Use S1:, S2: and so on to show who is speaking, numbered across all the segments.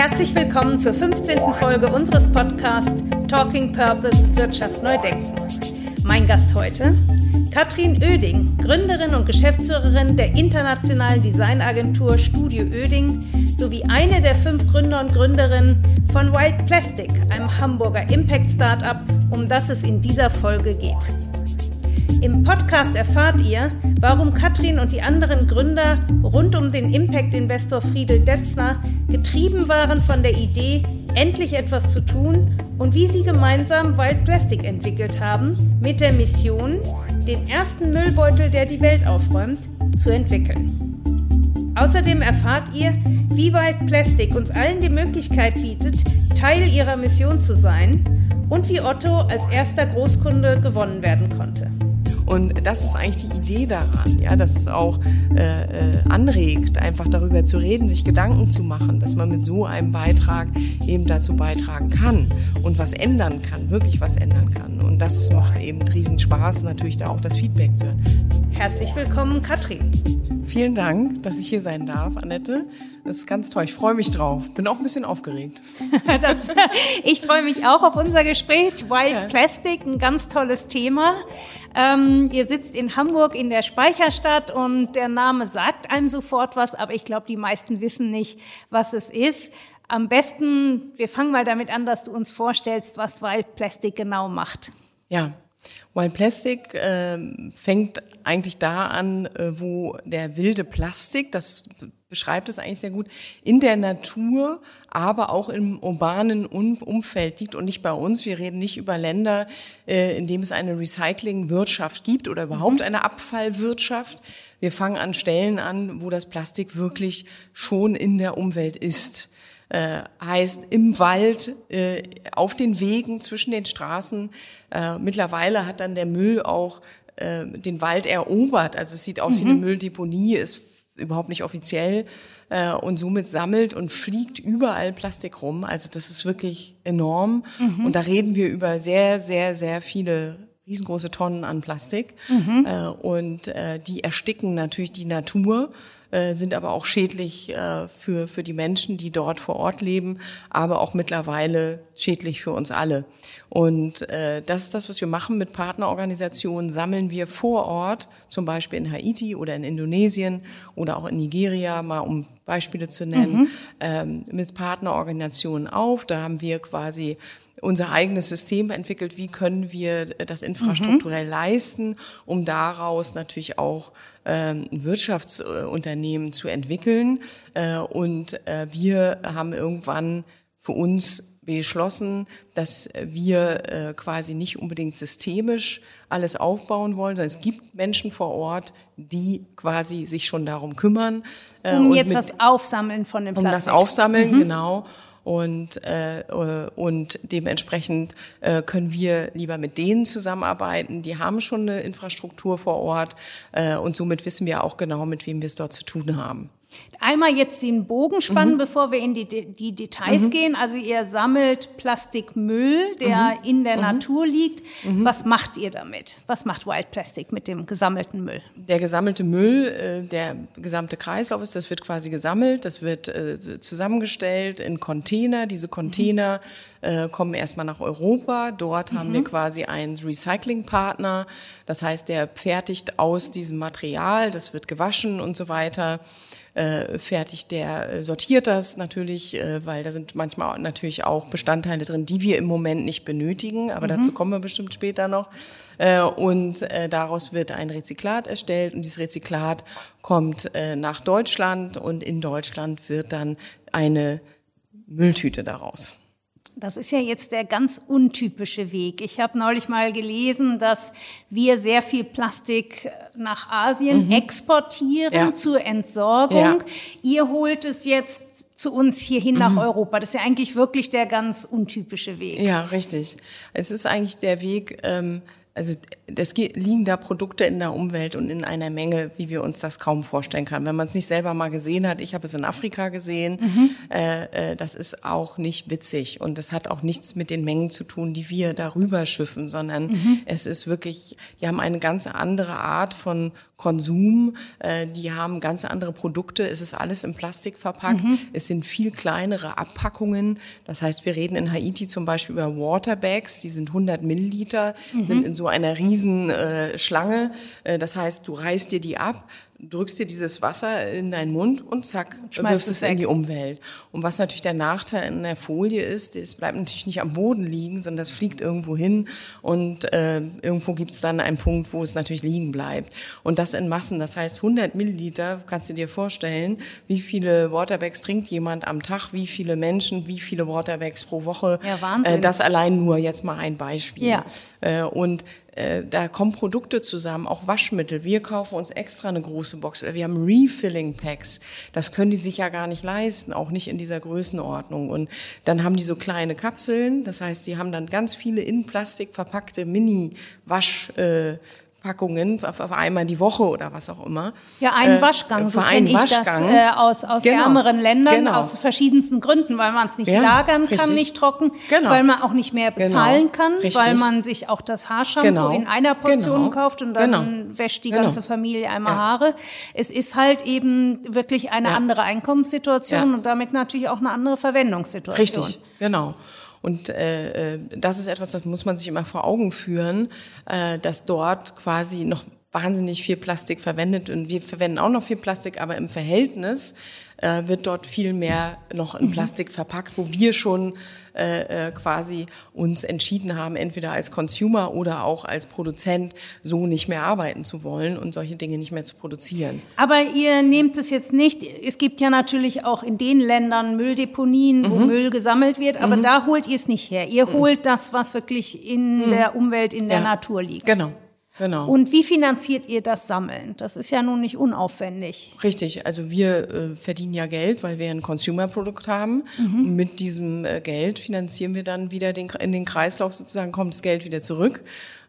S1: Herzlich willkommen zur 15. Folge unseres Podcasts Talking Purpose Wirtschaft neu denken. Mein Gast heute Katrin Oeding, Gründerin und Geschäftsführerin der internationalen Designagentur Studio Oeding sowie eine der fünf Gründer und Gründerinnen von Wild Plastic, einem Hamburger Impact-Startup, um das es in dieser Folge geht. Im Podcast erfahrt ihr, warum Katrin und die anderen Gründer rund um den Impact-Investor Friedel Detzner getrieben waren von der Idee, endlich etwas zu tun und wie sie gemeinsam Wild Plastic entwickelt haben, mit der Mission, den ersten Müllbeutel, der die Welt aufräumt, zu entwickeln. Außerdem erfahrt ihr, wie Wild Plastic uns allen die Möglichkeit bietet, Teil ihrer Mission zu sein und wie Otto als erster Großkunde gewonnen werden konnte.
S2: Und das ist eigentlich die Idee daran, ja, dass es auch äh, äh, anregt, einfach darüber zu reden, sich Gedanken zu machen, dass man mit so einem Beitrag eben dazu beitragen kann und was ändern kann, wirklich was ändern kann. Und das macht eben riesen Spaß, natürlich da auch das Feedback zu hören.
S1: Herzlich willkommen, Katrin.
S2: Vielen Dank, dass ich hier sein darf, Annette. Das ist ganz toll. Ich freue mich drauf. Bin auch ein bisschen aufgeregt.
S1: das, ich freue mich auch auf unser Gespräch. Wild ja. Plastic, ein ganz tolles Thema. Ähm, ihr sitzt in Hamburg in der Speicherstadt und der Name sagt einem sofort was, aber ich glaube, die meisten wissen nicht, was es ist. Am besten, wir fangen mal damit an, dass du uns vorstellst, was Wild Plastic genau macht.
S2: Ja, Wild Plastic äh, fängt eigentlich da an, äh, wo der wilde Plastik, das beschreibt es eigentlich sehr gut, in der Natur, aber auch im urbanen Umfeld liegt und nicht bei uns. Wir reden nicht über Länder, äh, in dem es eine Recyclingwirtschaft gibt oder überhaupt eine Abfallwirtschaft. Wir fangen an Stellen an, wo das Plastik wirklich schon in der Umwelt ist. Äh, heißt im Wald, äh, auf den Wegen, zwischen den Straßen. Äh, mittlerweile hat dann der Müll auch äh, den Wald erobert. Also es sieht aus mhm. wie eine mhm. Mülldeponie, ist überhaupt nicht offiziell äh, und somit sammelt und fliegt überall Plastik rum. Also das ist wirklich enorm. Mhm. Und da reden wir über sehr, sehr, sehr viele riesengroße Tonnen an Plastik. Mhm. Äh, und äh, die ersticken natürlich die Natur. Äh, sind aber auch schädlich äh, für, für die Menschen, die dort vor Ort leben, aber auch mittlerweile schädlich für uns alle. Und äh, das ist das, was wir machen mit Partnerorganisationen. Sammeln wir vor Ort, zum Beispiel in Haiti oder in Indonesien oder auch in Nigeria, mal um Beispiele zu nennen, mhm. ähm, mit Partnerorganisationen auf. Da haben wir quasi unser eigenes System entwickelt, wie können wir das infrastrukturell mhm. leisten, um daraus natürlich auch ähm, ein Wirtschaftsunternehmen zu entwickeln. Äh, und äh, wir haben irgendwann für uns beschlossen, dass wir äh, quasi nicht unbedingt systemisch alles aufbauen wollen, sondern es gibt Menschen vor Ort, die quasi sich schon darum kümmern.
S1: Um jetzt das Aufsammeln von dem Plastik.
S2: Um das Aufsammeln, mhm. genau. Und, äh, und dementsprechend äh, können wir lieber mit denen zusammenarbeiten. Die haben schon eine Infrastruktur vor Ort äh, und somit wissen wir auch genau, mit wem wir es dort zu tun haben.
S1: Einmal jetzt den Bogen spannen, mhm. bevor wir in die, die Details mhm. gehen. Also ihr sammelt Plastikmüll, der mhm. in der mhm. Natur liegt. Mhm. Was macht ihr damit? Was macht Wild Plastic mit dem gesammelten Müll?
S2: Der gesammelte Müll, äh, der gesamte Kreislauf ist, das wird quasi gesammelt, das wird äh, zusammengestellt in Container. Diese Container äh, kommen erstmal nach Europa. Dort haben wir quasi einen Recyclingpartner. Das heißt, der fertigt aus diesem Material, das wird gewaschen und so weiter äh, fertigt, der äh, sortiert das natürlich, äh, weil da sind manchmal natürlich auch Bestandteile drin, die wir im Moment nicht benötigen, aber mhm. dazu kommen wir bestimmt später noch. Äh, und äh, daraus wird ein Rezyklat erstellt und dieses Rezyklat kommt äh, nach Deutschland und in Deutschland wird dann eine Mülltüte daraus.
S1: Das ist ja jetzt der ganz untypische Weg. Ich habe neulich mal gelesen, dass wir sehr viel Plastik nach Asien mhm. exportieren ja. zur Entsorgung. Ja. Ihr holt es jetzt zu uns hierhin mhm. nach Europa. Das ist ja eigentlich wirklich der ganz untypische Weg.
S2: Ja, richtig. Es ist eigentlich der Weg. Ähm also es liegen da Produkte in der Umwelt und in einer Menge, wie wir uns das kaum vorstellen können. Wenn man es nicht selber mal gesehen hat, ich habe es in Afrika gesehen, mhm. äh, äh, das ist auch nicht witzig und das hat auch nichts mit den Mengen zu tun, die wir darüber schiffen, sondern mhm. es ist wirklich, die haben eine ganz andere Art von Konsum. Äh, die haben ganz andere Produkte. Es ist alles in Plastik verpackt. Mhm. Es sind viel kleinere Abpackungen. Das heißt, wir reden in Haiti zum Beispiel über Waterbags. Die sind 100 Milliliter, mhm. sind in so einer riesen äh, Schlange. Äh, das heißt, du reißt dir die ab, drückst dir dieses Wasser in deinen Mund und zack, wirfst es in die Umwelt. Und was natürlich der Nachteil in der Folie ist, es bleibt natürlich nicht am Boden liegen, sondern das fliegt irgendwo hin und äh, irgendwo gibt es dann einen Punkt, wo es natürlich liegen bleibt. Und das in Massen, das heißt 100 Milliliter, kannst du dir vorstellen, wie viele Waterbags trinkt jemand am Tag, wie viele Menschen, wie viele Waterbags pro Woche.
S1: Ja, Wahnsinn.
S2: Äh, das allein nur jetzt mal ein Beispiel.
S1: Ja.
S2: Äh, und äh, da kommen Produkte zusammen, auch Waschmittel. Wir kaufen uns extra eine große Box. Wir haben Refilling Packs. Das können die sich ja gar nicht leisten, auch nicht in dieser Größenordnung. Und dann haben die so kleine Kapseln. Das heißt, die haben dann ganz viele in Plastik verpackte Mini-Wasch, äh, Packungen für einmal die Woche oder was auch immer.
S1: Ja, einen äh, Waschgang, so kenne ich Waschgang. das äh, aus, aus genau. ärmeren Ländern, genau. aus verschiedensten Gründen, weil man es nicht ja, lagern richtig. kann, nicht trocken, genau. weil man auch nicht mehr genau. bezahlen kann, richtig. weil man sich auch das Haarshampoo genau. in einer Portion genau. kauft und dann wäscht die ganze Familie einmal ja. Haare. Es ist halt eben wirklich eine ja. andere Einkommenssituation und damit natürlich auch eine andere Verwendungssituation.
S2: Richtig, genau. Und äh, äh, das ist etwas, das muss man sich immer vor Augen führen, äh, dass dort quasi noch wahnsinnig viel Plastik verwendet und wir verwenden auch noch viel Plastik, aber im Verhältnis äh, wird dort viel mehr noch in mhm. Plastik verpackt, wo wir schon äh, äh, quasi uns entschieden haben, entweder als Consumer oder auch als Produzent so nicht mehr arbeiten zu wollen und solche Dinge nicht mehr zu produzieren.
S1: Aber ihr nehmt es jetzt nicht, es gibt ja natürlich auch in den Ländern Mülldeponien, mhm. wo Müll gesammelt wird, aber mhm. da holt ihr es nicht her. Ihr mhm. holt das, was wirklich in mhm. der Umwelt, in der ja. Natur liegt.
S2: Genau. Genau.
S1: Und wie finanziert ihr das Sammeln? Das ist ja nun nicht unaufwendig.
S2: Richtig, also wir äh, verdienen ja Geld, weil wir ein Consumer-Produkt haben. Mhm. Mit diesem äh, Geld finanzieren wir dann wieder den, in den Kreislauf sozusagen, kommt das Geld wieder zurück.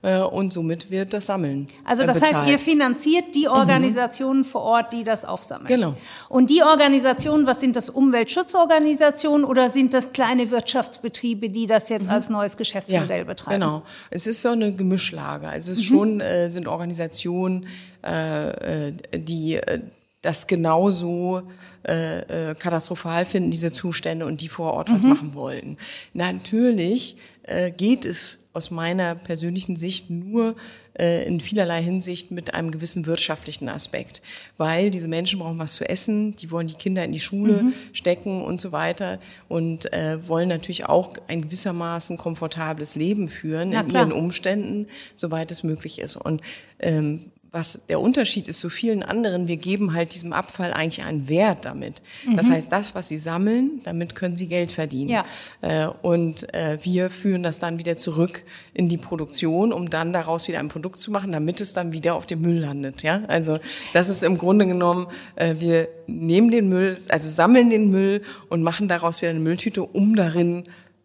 S2: Äh, und somit wird das Sammeln.
S1: Also das bezahlt. heißt, ihr finanziert die mhm. Organisationen mhm. vor Ort, die das aufsammeln.
S2: Genau.
S1: Und die Organisationen, was sind das Umweltschutzorganisationen oder sind das kleine Wirtschaftsbetriebe, die das jetzt mhm. als neues Geschäftsmodell ja, betreiben?
S2: Genau. Es ist so eine Gemischlage. Also es mhm. schon äh, sind Organisationen, äh, äh die äh, das genauso äh, äh, katastrophal finden, diese Zustände und die vor Ort mhm. was machen wollen. Natürlich äh, geht es aus meiner persönlichen Sicht nur äh, in vielerlei Hinsicht mit einem gewissen wirtschaftlichen Aspekt, weil diese Menschen brauchen was zu essen, die wollen die Kinder in die Schule mhm. stecken und so weiter und äh, wollen natürlich auch ein gewissermaßen komfortables Leben führen in ihren Umständen, soweit es möglich ist. Und ähm, was der Unterschied ist zu vielen anderen, wir geben halt diesem Abfall eigentlich einen Wert damit. Mhm. Das heißt, das, was sie sammeln, damit können sie Geld verdienen.
S1: Ja.
S2: Äh, und äh, wir führen das dann wieder zurück in die Produktion, um dann daraus wieder ein Produkt zu machen, damit es dann wieder auf dem Müll landet. Ja, also das ist im Grunde genommen, äh, wir nehmen den Müll, also sammeln den Müll und machen daraus wieder eine Mülltüte, um darin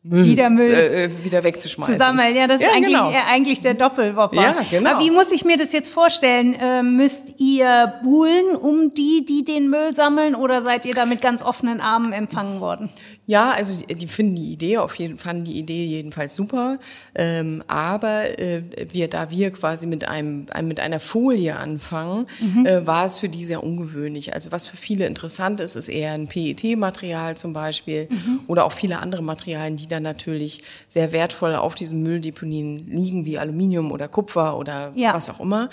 S1: wieder Müll
S2: äh, äh, wieder wegzuschmeißen.
S1: Zusammen, ja, das ja, ist eigentlich, genau. eigentlich der Doppelwopper.
S2: Ja, genau.
S1: Aber wie muss ich mir das jetzt vorstellen? Äh, müsst ihr buhlen um die, die den Müll sammeln oder seid ihr da mit ganz offenen Armen empfangen worden?
S2: Ja, also die, die finden die Idee auf jeden fanden die Idee jedenfalls super, ähm, aber äh, wir da wir quasi mit einem, einem mit einer Folie anfangen, mhm. äh, war es für die sehr ungewöhnlich. Also was für viele interessant ist, ist eher ein PET-Material zum Beispiel mhm. oder auch viele andere Materialien, die dann natürlich sehr wertvoll auf diesen Mülldeponien liegen, wie Aluminium oder Kupfer oder ja. was auch immer.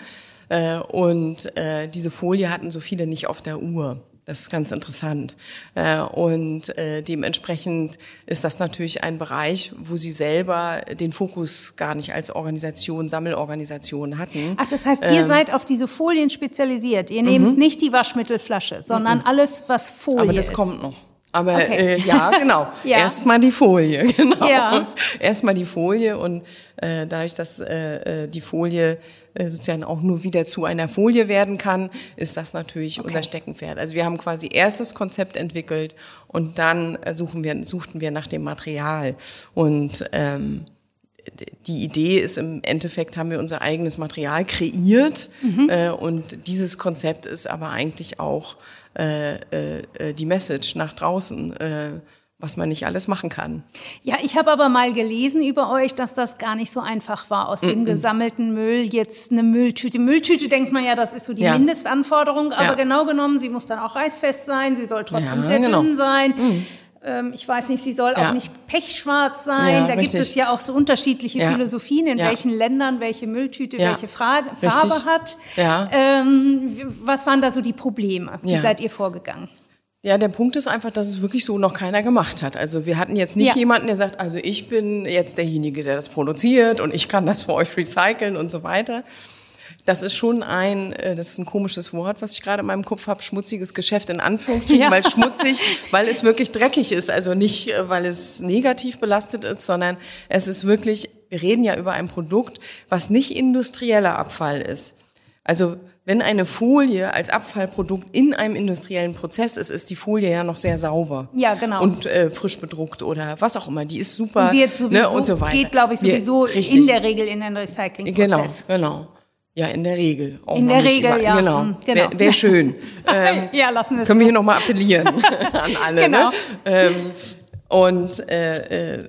S2: Äh, und äh, diese Folie hatten so viele nicht auf der Uhr. Das ist ganz interessant. Äh, und äh, dementsprechend ist das natürlich ein Bereich, wo Sie selber den Fokus gar nicht als Organisation, Sammelorganisation hatten.
S1: Ach, das heißt, ihr ähm, seid auf diese Folien spezialisiert. Ihr nehmt mhm. nicht die Waschmittelflasche, sondern mhm. alles, was Folie ist.
S2: Aber das
S1: ist.
S2: kommt noch. Aber okay. äh, ja, genau. ja. Erstmal die Folie, genau.
S1: Ja.
S2: Erstmal die Folie und äh, dadurch, dass äh, äh, die Folie äh, sozusagen auch nur wieder zu einer Folie werden kann, ist das natürlich okay. unser Steckenpferd. Also wir haben quasi erst das Konzept entwickelt und dann äh, suchen wir, suchten wir nach dem Material. Und ähm, die Idee ist im Endeffekt, haben wir unser eigenes Material kreiert mhm. äh, und dieses Konzept ist aber eigentlich auch äh, äh, die Message nach draußen. Äh, was man nicht alles machen kann.
S1: Ja, ich habe aber mal gelesen über euch, dass das gar nicht so einfach war, aus dem gesammelten Müll jetzt eine Mülltüte. Mülltüte denkt man ja, das ist so die
S2: Ja.
S1: Mindestanforderung, aber
S2: Ja.
S1: genau genommen, sie muss dann auch reißfest sein, sie soll trotzdem
S2: Ja,
S1: sehr
S2: genau.
S1: dünn sein. Ähm, ich weiß nicht, sie soll
S2: Ja.
S1: auch nicht pechschwarz sein.
S2: Ja,
S1: da gibt
S2: richtig.
S1: es ja auch so unterschiedliche
S2: Ja.
S1: Philosophien, in welchen Ländern welche Mülltüte welche Frage,
S2: Richtig.
S1: Farbe hat.
S2: Ja.
S1: Ähm, was waren da so die Probleme? Wie seid ihr vorgegangen?
S2: Ja, der Punkt ist einfach, dass es wirklich so noch keiner gemacht hat. Also wir hatten jetzt nicht
S1: Ja.
S2: jemanden, der sagt, also ich bin jetzt derjenige, der das produziert und ich kann das für euch recyceln und so weiter. Das ist schon ein, äh, das ist ein komisches Wort, was ich gerade in meinem Kopf habe, schmutziges Geschäft in Anführungsstrichen,
S1: Ja.
S2: weil schmutzig, weil es wirklich dreckig ist. Also nicht, äh, weil es negativ belastet ist, sondern es ist wirklich, wir reden ja über ein Produkt, was nicht industrieller Abfall ist. Also wenn eine Folie als Abfallprodukt in einem industriellen Prozess ist, ist die Folie ja noch sehr sauber.
S1: Ja, genau.
S2: Und äh, frisch bedruckt oder was auch immer. Die ist super.
S1: Wird sowieso,
S2: ne, und so weiter.
S1: geht, glaube ich,
S2: Wir-
S1: sowieso
S2: richtig.
S1: in der Regel in den Recyclingprozess.
S2: Genau, genau. Ja, in der Regel. Auch
S1: In
S2: noch
S1: der Regel,
S2: überall.
S1: ja.
S2: Genau.
S1: Hm, genau.
S2: Wäre wär schön. ähm,
S1: Ja, lassen wir es
S2: Können wir hier nochmal appellieren an alle.
S1: Genau.
S2: Ne? Ähm, und äh, äh,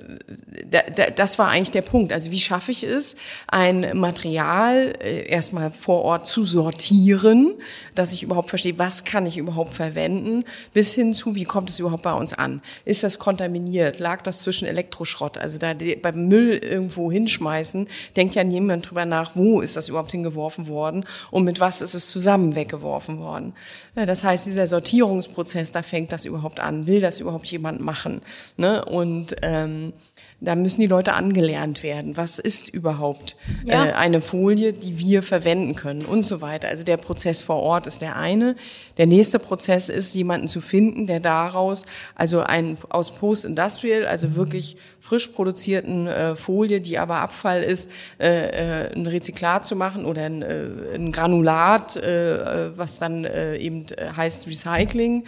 S2: da, da, das war eigentlich der Punkt. Also wie schaffe ich es, ein Material äh, erstmal vor Ort zu sortieren, dass ich überhaupt verstehe, was kann ich überhaupt verwenden, bis hin zu, wie kommt es überhaupt bei uns an? Ist das kontaminiert? Lag das zwischen Elektroschrott? Also da beim Müll irgendwo hinschmeißen, denkt ja niemand drüber nach, wo ist das überhaupt hingeworfen worden und mit was ist es zusammen weggeworfen worden. Ja, das heißt, dieser Sortierungsprozess, da fängt das überhaupt an. Will das überhaupt jemand machen? Ne? Und ähm, da müssen die Leute angelernt werden. Was ist überhaupt
S1: Ja.
S2: äh, eine Folie, die wir verwenden können und so weiter. Also der Prozess vor Ort ist der eine. Der nächste Prozess ist, jemanden zu finden, der daraus, also ein aus Post-Industrial, also wirklich frisch produzierten äh, Folie, die aber Abfall ist, äh, äh, ein Rezyklat zu machen oder ein, äh, ein Granulat, äh, äh, was dann äh, eben äh, heißt Recycling.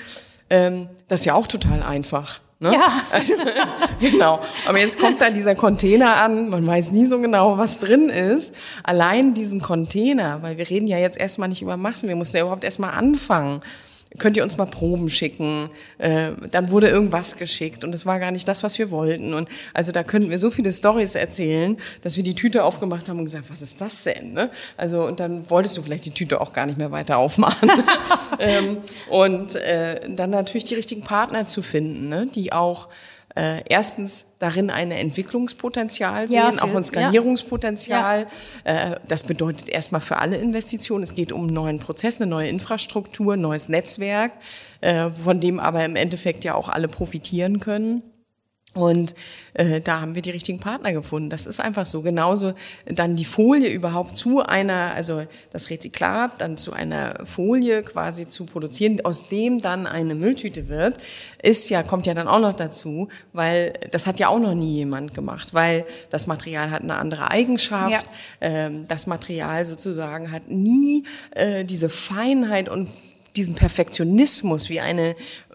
S2: Ähm, das ist ja auch total einfach. Ne?
S1: Ja.
S2: Also, genau. Aber jetzt kommt da dieser Container an, man weiß nie so genau, was drin ist. Allein diesen Container, weil wir reden ja jetzt erstmal nicht über Massen, wir mussten ja überhaupt erstmal anfangen. Könnt ihr uns mal Proben schicken? Äh, dann wurde irgendwas geschickt und es war gar nicht das, was wir wollten. Und also da könnten wir so viele Stories erzählen, dass wir die Tüte aufgemacht haben und gesagt, was ist das denn? Ne? Also und dann wolltest du vielleicht die Tüte auch gar nicht mehr weiter aufmachen. ähm, und äh, dann natürlich die richtigen Partner zu finden, ne? die auch äh, erstens darin ein Entwicklungspotenzial sehen,
S1: Ja,
S2: auch ein Skalierungspotenzial. Äh, das bedeutet erstmal für alle Investitionen, es geht um einen neuen Prozess, eine neue Infrastruktur, ein neues Netzwerk, äh, von dem aber im Endeffekt ja auch alle profitieren können. Und äh, da haben wir die richtigen Partner gefunden. Das ist einfach so. Genauso dann die Folie überhaupt zu einer, also das Rezyklat dann zu einer Folie quasi zu produzieren, aus dem dann eine Mülltüte wird, ist ja, kommt ja dann auch noch dazu, weil das hat ja auch noch nie jemand gemacht, weil das Material hat eine andere Eigenschaft.
S1: Ja.
S2: Ähm, das Material sozusagen hat nie äh, diese Feinheit und diesen Perfektionismus wie eine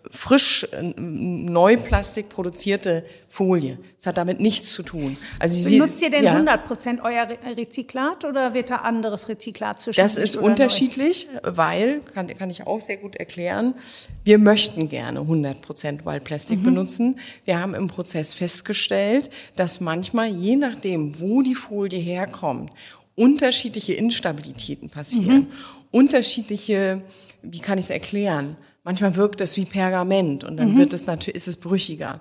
S2: frisch äh, Neuplastik produzierte Folie. Das hat damit nichts zu tun. Also sie,
S1: Benutzt ihr denn
S2: ja,
S1: 100% euer Re- Rezyklat oder wird da anderes Rezyklat zwischen?
S2: Das ist unterschiedlich, weil, kann, kann ich auch sehr gut erklären, wir möchten gerne 100% Wildplastik benutzen. Wir haben im Prozess festgestellt, dass manchmal, je nachdem, wo die Folie herkommt, unterschiedliche Instabilitäten passieren. Unterschiedliche, wie kann ich es erklären? Manchmal wirkt es wie Pergament und dann wird es natürlich, ist es brüchiger.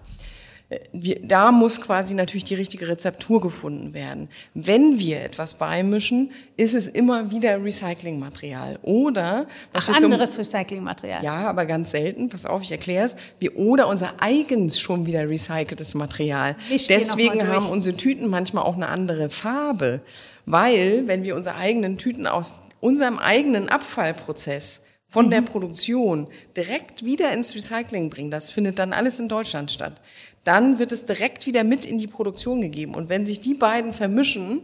S2: Wir, da muss quasi natürlich die richtige Rezeptur gefunden werden. Wenn wir etwas beimischen, ist es immer wieder Recyclingmaterial. Oder was
S1: Ach, anderes Recyclingmaterial.
S2: ja, aber ganz selten, pass auf, ich erkläre es, wir oder unser eigens schon wieder recyceltes Material. Deswegen haben unsere Tüten manchmal auch eine andere Farbe, weil wenn wir unsere eigenen Tüten aus unserem eigenen Abfallprozess von
S1: Mhm.
S2: der Produktion direkt wieder ins Recycling bringen, das findet dann alles in Deutschland statt, dann wird es direkt wieder mit in die Produktion gegeben. Und wenn sich die beiden vermischen,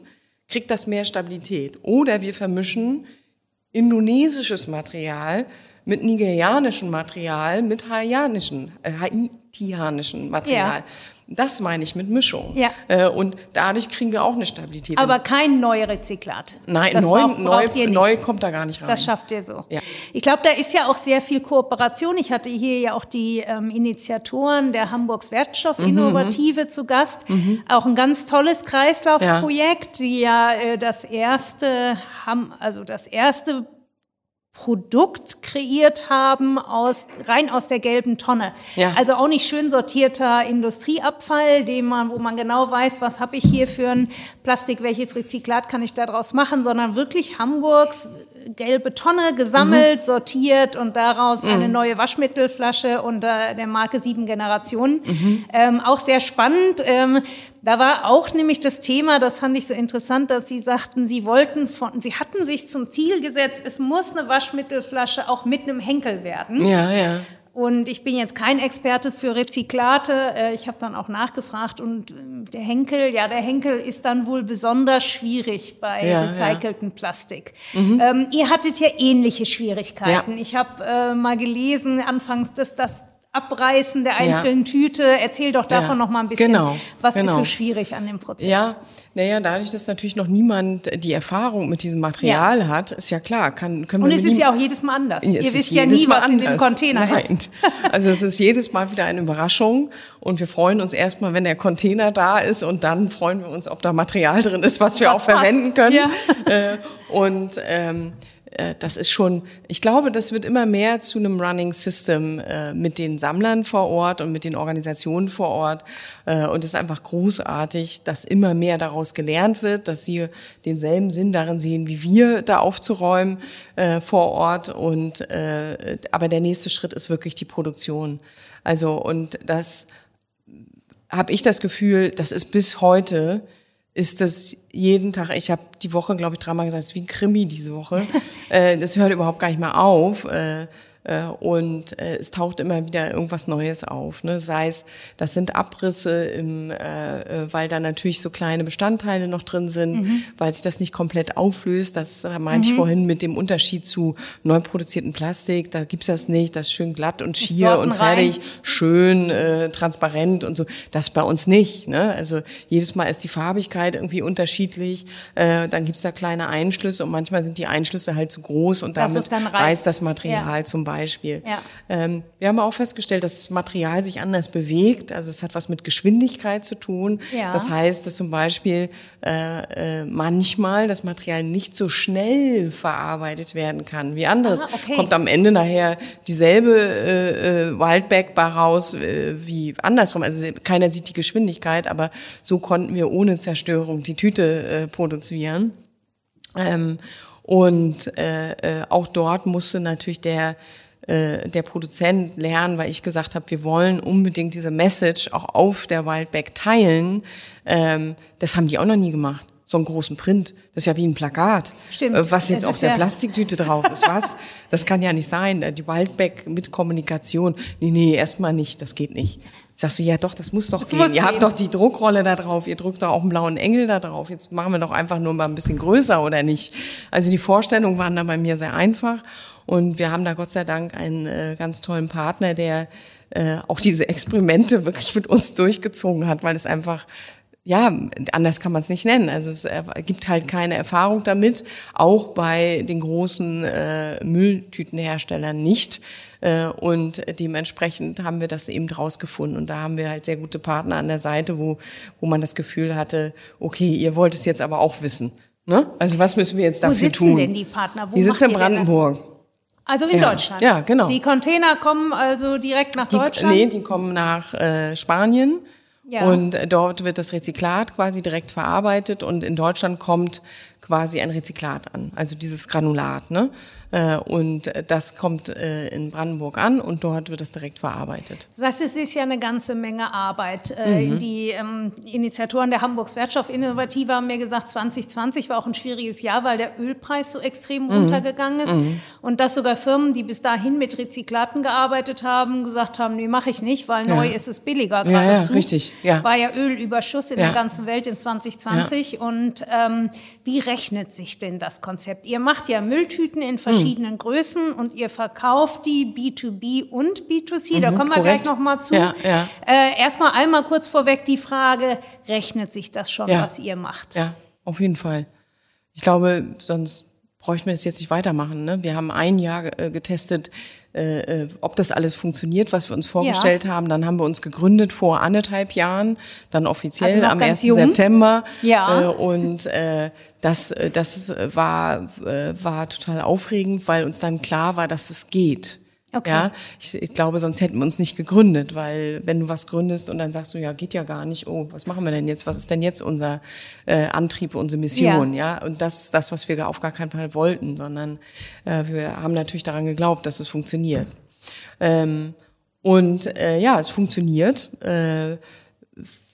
S2: kriegt das mehr Stabilität. Oder wir vermischen indonesisches Material mit nigerianischem Material, mit hawaiianischen, äh, haitianischen Material. Ja. Das meine ich mit Mischung.
S1: Ja.
S2: Äh, und dadurch kriegen wir auch eine Stabilität.
S1: Aber kein Neurezyklat.
S2: Nein, das neu, braucht, neu, braucht neu kommt da gar nicht rein.
S1: Das schafft ihr so. Ja. Ich glaube, da ist ja auch sehr viel Kooperation. Ich hatte hier ja auch die ähm, Initiatoren der Hamburgs Wertstoffinnovative mhm. zu Gast. Mhm. Auch ein ganz tolles Kreislaufprojekt, ja. die ja äh, das erste haben, also das erste Produkt kreiert haben aus rein aus der gelben Tonne. Ja. Also auch nicht schön sortierter Industrieabfall, den man, wo man genau weiß, was habe ich hier für ein Plastik, welches Rezyklat kann ich daraus machen, sondern wirklich Hamburgs gelbe Tonne gesammelt, mhm. sortiert und daraus mhm. eine neue Waschmittelflasche unter der Marke Sieben Generationen. Mhm. Ähm, auch sehr spannend. Ähm, da war auch nämlich das Thema, das fand ich so interessant, dass Sie sagten, Sie wollten von, Sie hatten sich zum Ziel gesetzt, es muss eine Waschmittelflasche auch mit einem Henkel werden.
S2: Ja, ja.
S1: Und ich bin jetzt kein Experte für Rezyklate. Äh, ich habe dann auch nachgefragt und ähm, der Henkel, ja, der Henkel ist dann wohl besonders schwierig bei ja, recyceltem ja. Plastik. Mhm. Ähm, ihr hattet ja ähnliche Schwierigkeiten. Ja. Ich habe äh, mal gelesen anfangs, dass das Abreißen der einzelnen ja. Tüte. Erzähl doch davon ja. noch mal ein bisschen. Genau. Was genau. ist so schwierig an dem Prozess?
S2: Ja, naja, dadurch, dass natürlich noch niemand die Erfahrung mit diesem Material ja. hat, ist ja klar, kann, können
S1: wir. Und es ist ja auch jedes Mal anders. Ihr wisst ja nie, was in dem Container Nein. ist.
S2: Also es ist jedes Mal wieder eine Überraschung und wir freuen uns erstmal, wenn der Container da ist und dann freuen wir uns, ob da Material drin ist, was wir was auch passt. verwenden können. Ja. Äh, und ähm, äh, das ist schon, ich glaube, das wird immer mehr zu einem Running System äh, mit den Sammlern vor Ort und mit den Organisationen vor Ort. Äh, und es ist einfach großartig, dass immer mehr daraus gelernt wird, dass sie denselben Sinn darin sehen, wie wir da aufzuräumen vor Ort. Und aber der nächste Schritt ist wirklich die Produktion. Also und das habe ich das Gefühl, das ist bis heute ist das jeden Tag, ich habe die Woche, glaube ich, dreimal gesagt, es ist wie ein Krimi diese Woche. äh, das hört überhaupt gar nicht mehr auf. Äh, und äh, es taucht immer wieder irgendwas Neues auf. Ne? Sei es, das sind Abrisse, im, äh, äh, weil da natürlich so kleine Bestandteile noch drin sind, mhm. weil sich das nicht komplett auflöst. Das meinte mhm. ich vorhin mit dem Unterschied zu neu produziertem Plastik. Da gibt's das nicht. Das ist schön glatt und schier und fertig, rein. schön äh, transparent und so. Das bei uns nicht. Ne? Also jedes Mal ist die Farbigkeit irgendwie unterschiedlich. Äh, dann gibt's da kleine Einschlüsse und manchmal sind die Einschlüsse halt zu groß und damit reißt das Material ja. zum Beispiel. Beispiel. Ja. Ähm, wir haben auch festgestellt, dass das Material sich anders bewegt. Also es hat was mit Geschwindigkeit zu tun. Ja. Das heißt, dass zum Beispiel äh, äh, manchmal das Material nicht so schnell verarbeitet werden kann wie anderes. Aha, okay. Kommt am Ende nachher dieselbe äh, äh, Wildback-Bar raus äh, wie andersrum. Also keiner sieht die Geschwindigkeit, aber so konnten wir ohne Zerstörung die Tüte äh, produzieren. Ähm, und äh, äh, auch dort musste natürlich der äh, der Produzent lernen, weil ich gesagt habe, wir wollen unbedingt diese Message auch auf der Wildback teilen. Ähm, das haben die auch noch nie gemacht. So einen großen Print. Das ist ja wie ein Plakat.
S1: Stimmt.
S2: Äh, was jetzt auf der ja Plastiktüte drauf ist. Was? Das kann ja nicht sein. Die Wildback mit Kommunikation. Nee, nee, erstmal nicht. Das geht nicht. Sagst du, ja doch, das muss doch das gehen. Muss ihr gehen. habt doch die Druckrolle da drauf, ihr drückt doch auch einen blauen Engel da drauf. Jetzt machen wir doch einfach nur mal ein bisschen größer oder nicht. Also die Vorstellungen waren da bei mir sehr einfach. Und wir haben da Gott sei Dank einen äh, ganz tollen Partner, der äh, auch diese Experimente wirklich mit uns durchgezogen hat, weil es einfach ja, anders kann man es nicht nennen. Also es äh, gibt halt keine Erfahrung damit, auch bei den großen äh, Mülltütenherstellern nicht. Äh, und dementsprechend haben wir das eben rausgefunden. Und da haben wir halt sehr gute Partner an der Seite, wo, wo man das Gefühl hatte, okay, ihr wollt es jetzt aber auch wissen. Ne? Also was müssen wir jetzt dafür tun?
S1: Wo sitzen denn die Partner?
S2: Wo die sitzen in Brandenburg.
S1: Also in
S2: ja.
S1: Deutschland.
S2: Ja, genau.
S1: Die Container kommen also direkt nach
S2: die,
S1: Deutschland?
S2: Nee, die kommen nach äh, Spanien. Ja. Und dort wird das Rezyklat quasi direkt verarbeitet und in Deutschland kommt quasi ein Rezyklat an, also dieses Granulat. Ne? Äh, und das kommt äh, in Brandenburg an und dort wird es direkt verarbeitet.
S1: Das heißt, es ist ja eine ganze Menge Arbeit. Äh, mhm. Die ähm, Initiatoren der Hamburgs Wertstoffinnovative haben mir gesagt, 2020 war auch ein schwieriges Jahr, weil der Ölpreis so extrem mhm. runtergegangen ist. Mhm. Und dass sogar Firmen, die bis dahin mit Rezyklaten gearbeitet haben, gesagt haben, nee, mache ich nicht, weil ja. neu ist es billiger.
S2: Ja, ja, richtig. Ja.
S1: War ja Ölüberschuss in ja. der ganzen Welt in 2020. Ja. Und ähm, wie rechnet sich denn das Konzept? Ihr macht ja Mülltüten in verschiedenen hm. Größen und ihr verkauft die B2B und B2C. Mhm, da kommen wir korrekt. gleich nochmal zu. Ja, ja. Äh, erstmal einmal kurz vorweg die Frage, rechnet sich das schon, ja. was ihr macht?
S2: Ja, auf jeden Fall. Ich glaube, sonst bräuchten wir es jetzt nicht weitermachen. Ne? Wir haben ein Jahr äh, getestet, äh, äh, ob das alles funktioniert, was wir uns vorgestellt ja. haben. Dann haben wir uns gegründet vor anderthalb Jahren, dann offiziell also am 1. Jung. September. Ja. Äh, und äh, das, äh, das war, äh, war total aufregend, weil uns dann klar war, dass es geht. Okay. Ja, ich, ich glaube, sonst hätten wir uns nicht gegründet, weil wenn du was gründest und dann sagst du, ja, geht ja gar nicht, oh, was machen wir denn jetzt? Was ist denn jetzt unser äh, Antrieb, unsere Mission? Ja. ja, und das ist das, was wir auf gar keinen Fall wollten, sondern äh, wir haben natürlich daran geglaubt, dass es funktioniert. Ähm, und äh, ja, es funktioniert. Äh,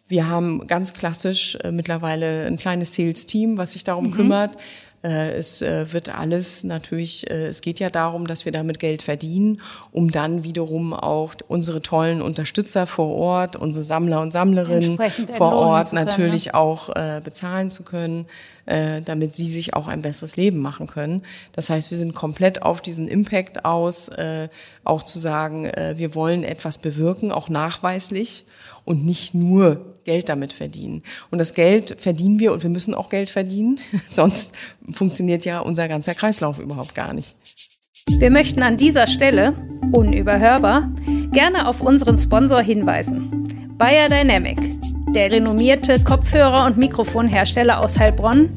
S2: wir haben ganz klassisch äh, mittlerweile ein kleines Sales-Team, was sich darum mhm. kümmert. Äh, es äh, wird alles natürlich, äh, es geht ja darum, dass wir damit Geld verdienen, um dann wiederum auch unsere tollen Unterstützer vor Ort, unsere Sammler und Sammlerinnen vor Ort können, natürlich ne? auch bezahlen zu können, damit sie sich auch ein besseres Leben machen können. Das heißt, wir sind komplett auf diesen Impact aus, auch zu sagen, wir wollen etwas bewirken, auch nachweislich und nicht nur Geld damit verdienen. Und das Geld verdienen wir und wir müssen auch Geld verdienen, sonst funktioniert ja unser ganzer Kreislauf überhaupt gar nicht.
S1: Wir möchten an dieser Stelle, unüberhörbar, gerne auf unseren Sponsor hinweisen. Bayer Dynamic, der renommierte Kopfhörer- und Mikrofonhersteller aus Heilbronn,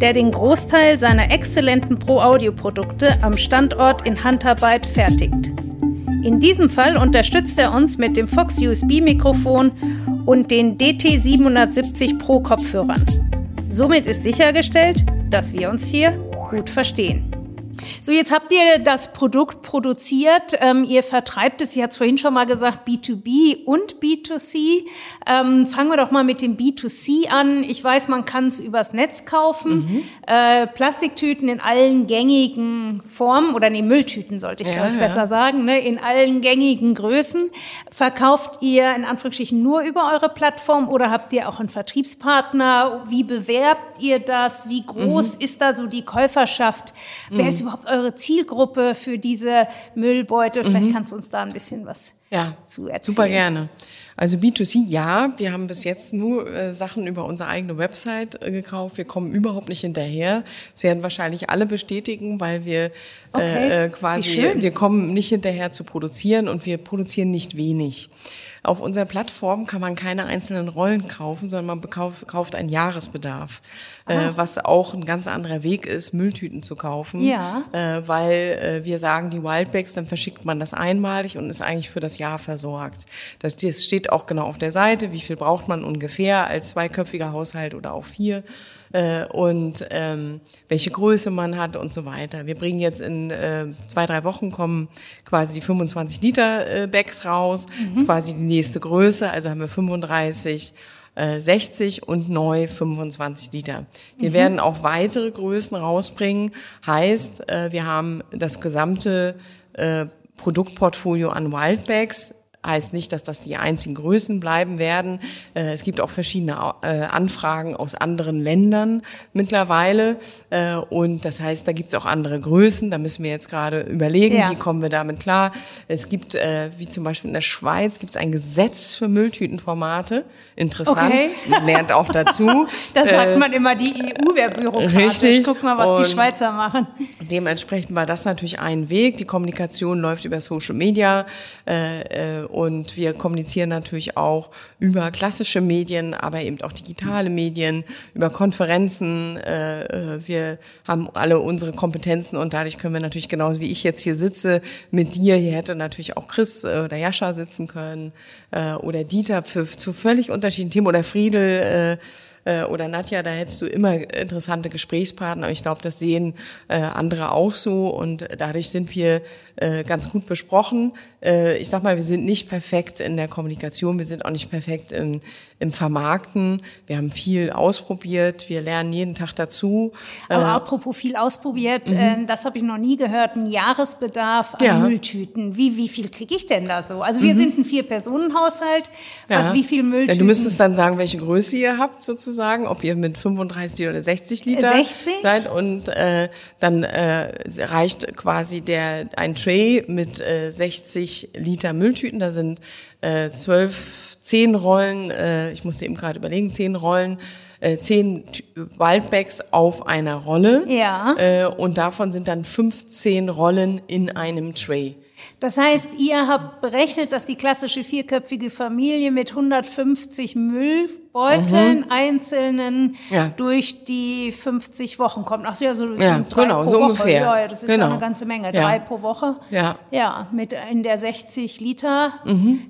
S1: der den Großteil seiner exzellenten Pro-Audio-Produkte am Standort in Handarbeit fertigt. In diesem Fall unterstützt er uns mit dem Fox USB-Mikrofon und den DT770 Pro Kopfhörern. Somit ist sichergestellt, dass wir uns hier gut verstehen. So, jetzt habt ihr das Produkt produziert. Ähm, ihr vertreibt es, ihr habt vorhin schon mal gesagt, B2B und B2C. Ähm, fangen wir doch mal mit dem B2C an. Ich weiß, man kann es übers Netz kaufen. Mhm. Äh, Plastiktüten in allen gängigen Formen, oder nee, Mülltüten sollte ich ja, glaube ich ja. besser sagen, ne, in allen gängigen Größen. Verkauft ihr in Anführungsstrichen nur über eure Plattform oder habt ihr auch einen Vertriebspartner? Wie bewerbt ihr das? Wie groß mhm. ist da so die Käuferschaft? Mhm. Wer ist überhaupt überhaupt eure Zielgruppe für diese Müllbeutel? Vielleicht mhm. kannst du uns da ein bisschen was ja, zu erzählen.
S2: Super gerne. Also B2C, ja, wir haben bis jetzt nur äh, Sachen über unsere eigene Website äh, gekauft. Wir kommen überhaupt nicht hinterher. Das werden wahrscheinlich alle bestätigen, weil wir okay. äh, quasi, wir kommen nicht hinterher zu produzieren und wir produzieren nicht wenig. Auf unserer Plattform kann man keine einzelnen Rollen kaufen, sondern man kauft einen Jahresbedarf, äh, ah. was auch ein ganz anderer Weg ist, Mülltüten zu kaufen, ja. äh, weil äh, wir sagen, die Wildbags, dann verschickt man das einmalig und ist eigentlich für das Jahr versorgt. Das, das steht auch genau auf der Seite, wie viel braucht man ungefähr als zweiköpfiger Haushalt oder auch vier äh, und ähm, welche Größe man hat und so weiter. Wir bringen jetzt in äh, zwei, drei Wochen kommen quasi die 25 Liter äh, Bags raus. Mhm. Das ist quasi die nächste Größe. Also haben wir 35 60 äh, und neu 25 Liter. Wir mhm. werden auch weitere Größen rausbringen. Heißt, äh, wir haben das gesamte äh, Produktportfolio an Wildbags heißt nicht, dass das die einzigen Größen bleiben werden. Äh, es gibt auch verschiedene äh, Anfragen aus anderen Ländern mittlerweile. Äh, und das heißt, da gibt es auch andere Größen. Da müssen wir jetzt gerade überlegen, ja. wie kommen wir damit klar. Es gibt, wie zum Beispiel in der Schweiz, gibt es ein Gesetz für Mülltütenformate. Interessant. Okay. Man lernt auch dazu.
S1: da sagt man immer, die EU wäre bürokratisch. Richtig. Guck mal, was und die Schweizer machen.
S2: Dementsprechend war das natürlich ein Weg. Die Kommunikation läuft über Social Media und wir kommunizieren natürlich auch über klassische Medien, aber eben auch digitale Medien, über Konferenzen. Äh, äh, wir haben alle unsere Kompetenzen und dadurch können wir natürlich genauso wie ich jetzt hier sitze mit dir, hier hätte natürlich auch Chris äh, oder Jascha sitzen können oder Dieter für, zu völlig unterschiedlichen Themen oder Friedel äh, oder Nadja, da hättest du immer interessante Gesprächspartner. Ich glaube, das sehen äh, andere auch so und dadurch sind wir äh, ganz gut besprochen. Äh, ich sag mal, wir sind nicht perfekt in der Kommunikation, wir sind auch nicht perfekt im, im Vermarkten. Wir haben viel ausprobiert, wir lernen jeden Tag dazu.
S1: Aber äh, apropos viel ausprobiert, mhm. äh, das habe ich noch nie gehört, ein Jahresbedarf an ja. Mülltüten. Wie, wie viel kriege ich denn da so? Also wir mhm. sind ein Vier-Personen-Haushalt.
S2: Ja. Also wie viel Mülltüten? Ja, du müsstest dann sagen, welche Größe ihr habt sozusagen ob ihr mit 35 Liter oder 60 Liter
S1: 60?
S2: seid. Und äh, dann äh, reicht quasi der ein Tray mit äh, 60 Liter Mülltüten. Da sind äh, 12, 10 Rollen, äh, ich musste eben gerade überlegen, 10 Rollen äh, zehn Wildbags auf einer Rolle.
S1: Ja.
S2: Äh, und davon sind dann 15 Rollen in einem Tray.
S1: Das heißt, ihr habt berechnet, dass die klassische vierköpfige Familie mit 150 Müllbeuteln einzelnen
S2: Mhm. Ja.
S1: durch die 50 Wochen kommt. Ach so, ja, so,
S2: Ja,
S1: drei
S2: genau,
S1: pro
S2: so
S1: Woche.
S2: ungefähr.
S1: Ja, ja, das ist ja
S2: Genau.
S1: eine ganze Menge.
S2: Ja.
S1: Drei pro Woche.
S2: Ja.
S1: Ja, mit in der 60 Liter.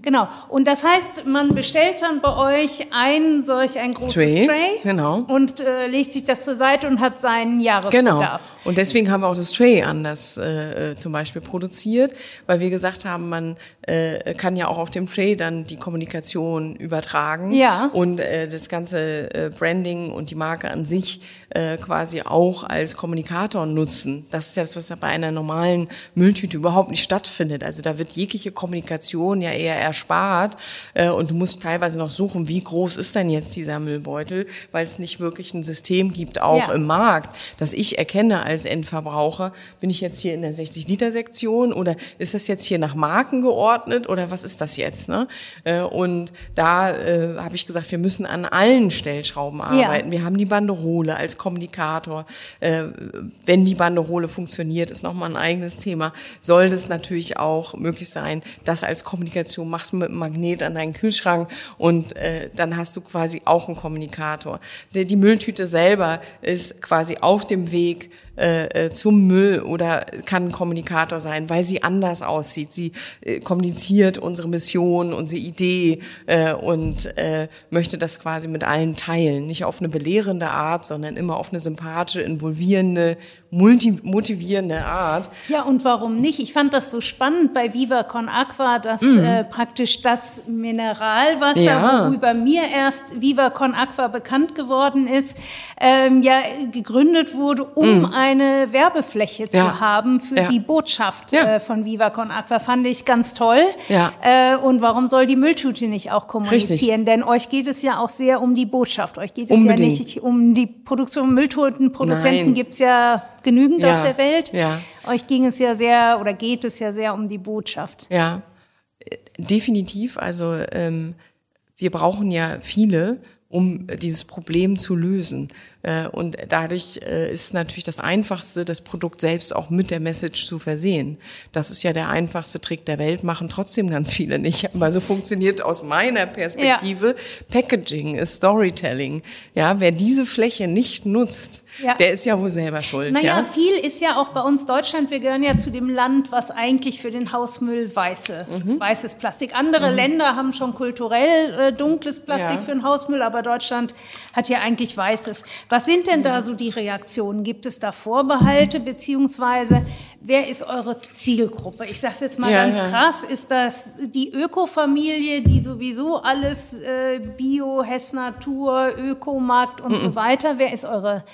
S1: Genau. Und das heißt, man bestellt dann bei euch ein solch ein großes
S2: Tray,
S1: Tray.
S2: genau.
S1: Und äh, legt sich das zur Seite und hat seinen Jahresbedarf.
S2: Genau. Und deswegen haben wir auch das Tray anders äh, äh, zum Beispiel produziert, weil wir gesagt haben, man äh, kann ja auch auf dem Tray dann die Kommunikation übertragen
S1: Ja.
S2: und äh, das ganze äh, Branding und die Marke an sich äh, quasi auch als Kommunikator nutzen. Das ist ja das, was ja bei einer normalen Mülltüte überhaupt nicht stattfindet. Also da wird jegliche Kommunikation ja eher erspart äh, und du musst teilweise noch suchen, wie groß ist denn jetzt dieser Müllbeutel, weil es nicht wirklich ein System gibt, auch
S1: Ja.
S2: im Markt, dass ich erkenne als Endverbraucher, bin ich jetzt hier in der 60-Liter-Sektion oder ist das jetzt hier nach Marken geordnet oder was ist das jetzt? Ne? Äh, Und da äh, habe ich gesagt, wir müssen an allen Stellschrauben arbeiten. Wir haben die Banderole als Kommunikator. Äh, Wenn die Banderole funktioniert, ist nochmal ein eigenes Thema. Soll das natürlich auch möglich sein, das als Kommunikation machst du mit einem Magnet an deinen Kühlschrank und äh, dann hast du quasi auch einen Kommunikator. Die, die Mülltüte selber ist quasi auf dem Weg äh, äh, zum Müll oder kann ein Kommunikator sein, weil sie anders aussieht. Sie äh, kommuniziert unsere Mission, unsere Idee äh, und äh, möchte das quasi mit allen teilen. Nicht auf eine belehrende Art, sondern immer auf eine sympathische, involvierende, motivierende Art.
S1: Ja, und warum nicht? Ich fand das so spannend bei Viva Con Aqua, dass äh, praktisch das Mineralwasser.
S2: Ja.
S1: worüber mir erst Viva Con Aqua bekannt geworden ist, ähm, ja gegründet wurde, um eine Werbefläche zu.
S2: Ja.
S1: haben für
S2: Ja.
S1: die Botschaft äh, von Viva Con Aqua. Fand ich ganz toll.
S2: Ja.
S1: Äh, und warum soll die Mülltüte nicht auch kommunizieren? Denn euch geht es ja auch sehr um die Botschaft. Euch geht es
S2: Unbedingt.
S1: ja nicht um die Produktion. Mülltütenproduzenten
S2: Nein.
S1: gibt's ja genügend
S2: Ja.
S1: auf der Welt.
S2: Ja.
S1: Euch ging es ja sehr oder geht es ja sehr um die Botschaft.
S2: Ja, definitiv. Also ähm, wir brauchen ja viele, um dieses Problem zu lösen. Äh, und dadurch äh, ist natürlich das Einfachste, das Produkt selbst auch mit der Message zu versehen. Das ist ja der einfachste Trick der Welt, machen trotzdem ganz viele nicht. Aber so funktioniert aus meiner Perspektive Packaging ist Storytelling. Ja, wer diese Fläche nicht nutzt,
S1: Ja.
S2: der ist ja wohl selber schuld.
S1: Naja,
S2: ja?
S1: viel ist ja auch bei uns Deutschland, wir gehören ja zu dem Land, was eigentlich für den Hausmüll weiße,
S2: Mhm.
S1: weißes Plastik. Andere Länder haben schon kulturell äh, dunkles Plastik
S2: Ja.
S1: für den Hausmüll, aber Deutschland hat ja eigentlich weißes. Was sind denn da so die Reaktionen? Gibt es da Vorbehalte, beziehungsweise wer ist eure Zielgruppe? Ich sage jetzt mal
S2: Ja,
S1: ganz
S2: ja.
S1: krass, ist das die Ökofamilie, die sowieso alles äh, Bio, Hess Natur, Ökomarkt und so weiter? Wer ist eure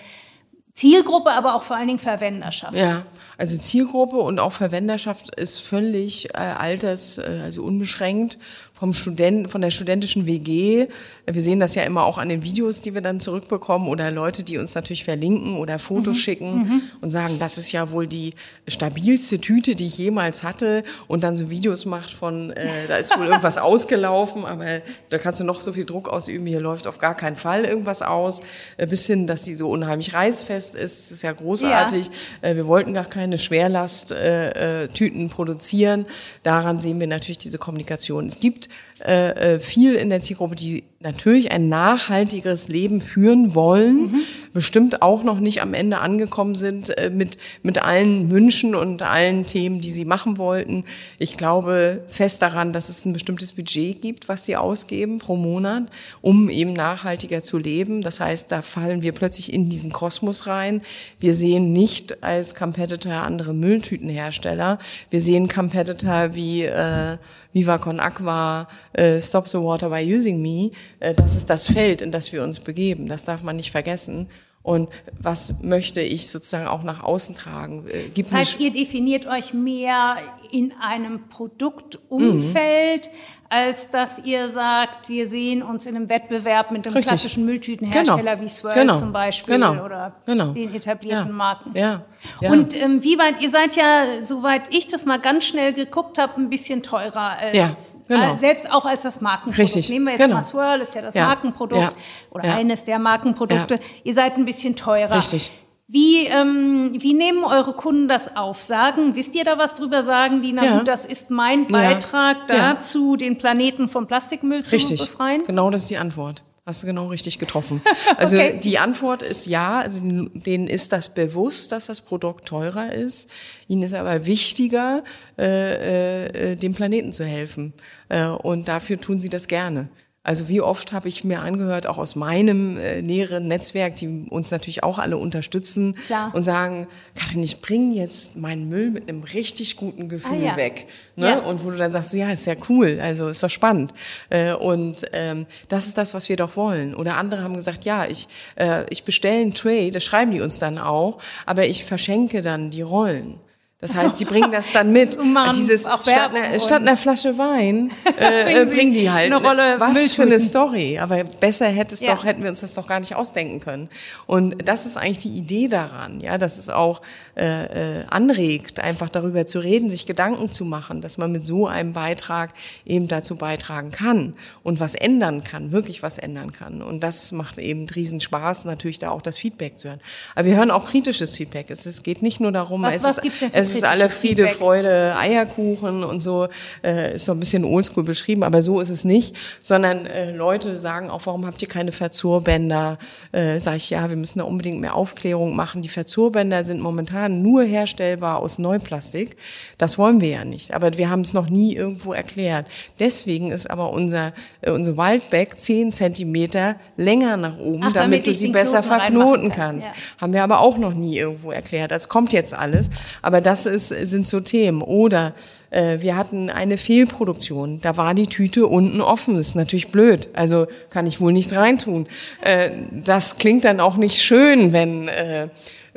S1: Zielgruppe, aber auch vor allen Dingen Verwenderschaft.
S2: Ja, also Zielgruppe und auch Verwenderschaft ist völlig äh, alters, äh, also unbeschränkt vom Studenten, von der studentischen WG. Wir sehen das ja immer auch an den Videos, die wir dann zurückbekommen oder Leute, die uns natürlich verlinken oder Fotos schicken und sagen, das ist ja wohl die stabilste Tüte, die ich jemals hatte und dann so Videos macht von, äh, da ist wohl irgendwas ausgelaufen, aber da kannst du noch so viel Druck ausüben, hier läuft auf gar keinen Fall irgendwas aus, äh, bis hin, dass sie so unheimlich reißfest ist, das ist ja großartig. Äh, Wir wollten gar keine Schwerlasttüten äh, Tüten produzieren. Daran sehen wir natürlich diese Kommunikation. Es gibt äh, äh, viel in der Zielgruppe, die natürlich ein nachhaltigeres Leben führen wollen, bestimmt auch noch nicht am Ende angekommen sind äh, mit, mit allen Wünschen und allen Themen, die sie machen wollten. Ich glaube fest daran, dass es ein bestimmtes Budget gibt, was sie ausgeben pro Monat, um eben nachhaltiger zu leben. Das heißt, da fallen wir plötzlich in diesen Kosmos rein. Wir sehen nicht als Competitor andere Mülltütenhersteller. Wir sehen Competitor wie äh, Viva Con Aqua, äh, Stop the Water by Using Me. Äh, das ist das Feld, in das wir uns begeben. Das darf man nicht vergessen. Und was möchte ich sozusagen auch nach außen tragen? Äh,
S1: Das heißt, ihr definiert euch mehr in einem Produktumfeld als dass ihr sagt, wir sehen uns in einem Wettbewerb mit einem Richtig. klassischen Mülltütenhersteller genau. wie Swirl genau. zum Beispiel
S2: genau.
S1: oder
S2: genau.
S1: den etablierten
S2: ja.
S1: Marken.
S2: Ja.
S1: ja. Und ähm, wie weit, ihr seid ja, soweit ich das mal ganz schnell geguckt habe, ein bisschen teurer als,
S2: ja, genau.
S1: als selbst auch als das Markenprodukt.
S2: Richtig.
S1: Nehmen wir jetzt
S2: genau.
S1: mal Swirl, ist ja das Markenprodukt oder eines der Markenprodukte. Ihr seid ein bisschen teurer.
S2: Richtig.
S1: Wie, ähm, wie nehmen eure Kunden das auf? Sagen, wisst ihr da was drüber? Sagen die, na ja. gut, das ist mein Beitrag ja. dazu, ja. den Planeten vom Plastikmüll
S2: richtig.
S1: zu befreien?
S2: Genau das ist die Antwort. Hast du genau richtig getroffen. Also okay. die Antwort ist ja, also denen ist das bewusst, dass das Produkt teurer ist. Ihnen ist aber wichtiger, äh, äh, dem Planeten zu helfen. Äh, und dafür tun sie das gerne. Also wie oft habe ich mir angehört, auch aus meinem äh, näheren Netzwerk, die uns natürlich auch alle unterstützen
S1: Klar.
S2: und sagen, Karin, ich bringe jetzt meinen Müll mit einem richtig guten Gefühl
S1: ah, ja.
S2: weg. Ne?
S1: Ja.
S2: Und wo du dann sagst, ja, ist ja cool, also ist doch spannend. Äh, und ähm, das ist das, was wir doch wollen. Oder andere haben gesagt, ja, ich, äh, ich bestelle einen Tray, das schreiben die uns dann auch, aber ich verschenke dann die Rollen. Das heißt, die bringen das dann mit.
S1: Dieses
S2: auch statt, einer, statt einer Flasche Wein äh, bringen die halt
S1: eine Rolle
S2: was
S1: Mülltüten.
S2: für eine Story. Aber besser hätte es
S1: Ja.
S2: doch, hätten wir uns das doch gar nicht ausdenken können. Und das ist eigentlich die Idee daran, ja, dass es auch äh, äh, anregt, einfach darüber zu reden, sich Gedanken zu machen, dass man mit so einem Beitrag eben dazu beitragen kann und was ändern kann, wirklich was ändern kann. Und das macht eben riesen Spaß, natürlich da auch das Feedback zu hören. Aber wir hören auch kritisches Feedback. Es, es geht nicht nur darum,
S1: Was-
S2: es
S1: was
S2: ist,
S1: gibt's denn für
S2: es ist alle Friede,
S1: Feedback?
S2: Freude, Eierkuchen und so, äh, ist so ein bisschen oldschool beschrieben, aber so ist es nicht, sondern äh, Leute sagen auch, warum habt ihr keine Verzurbänder? Äh, sag ich, ja, wir müssen da unbedingt mehr Aufklärung machen. Die Verzurbänder sind momentan nur herstellbar aus Neuplastik. Das wollen wir ja nicht, aber wir haben es noch nie irgendwo erklärt. Deswegen ist aber unser, äh, unsere Wildback 10 Zentimeter länger nach oben,
S1: Ach, damit
S2: damit, du sie besser
S1: Knoten
S2: verknoten
S1: kann,
S2: kannst.
S1: ja.
S2: Haben wir aber auch noch nie irgendwo erklärt. Das kommt jetzt alles. Aber das ist, sind so Themen. Oder äh, wir hatten eine Fehlproduktion. Da war die Tüte unten offen. Das ist natürlich blöd. Also kann ich wohl nichts reintun. Äh, das klingt dann auch nicht schön, wenn äh,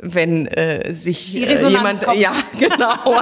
S2: wenn äh, sich äh, jemand
S1: kommt.
S2: ja genau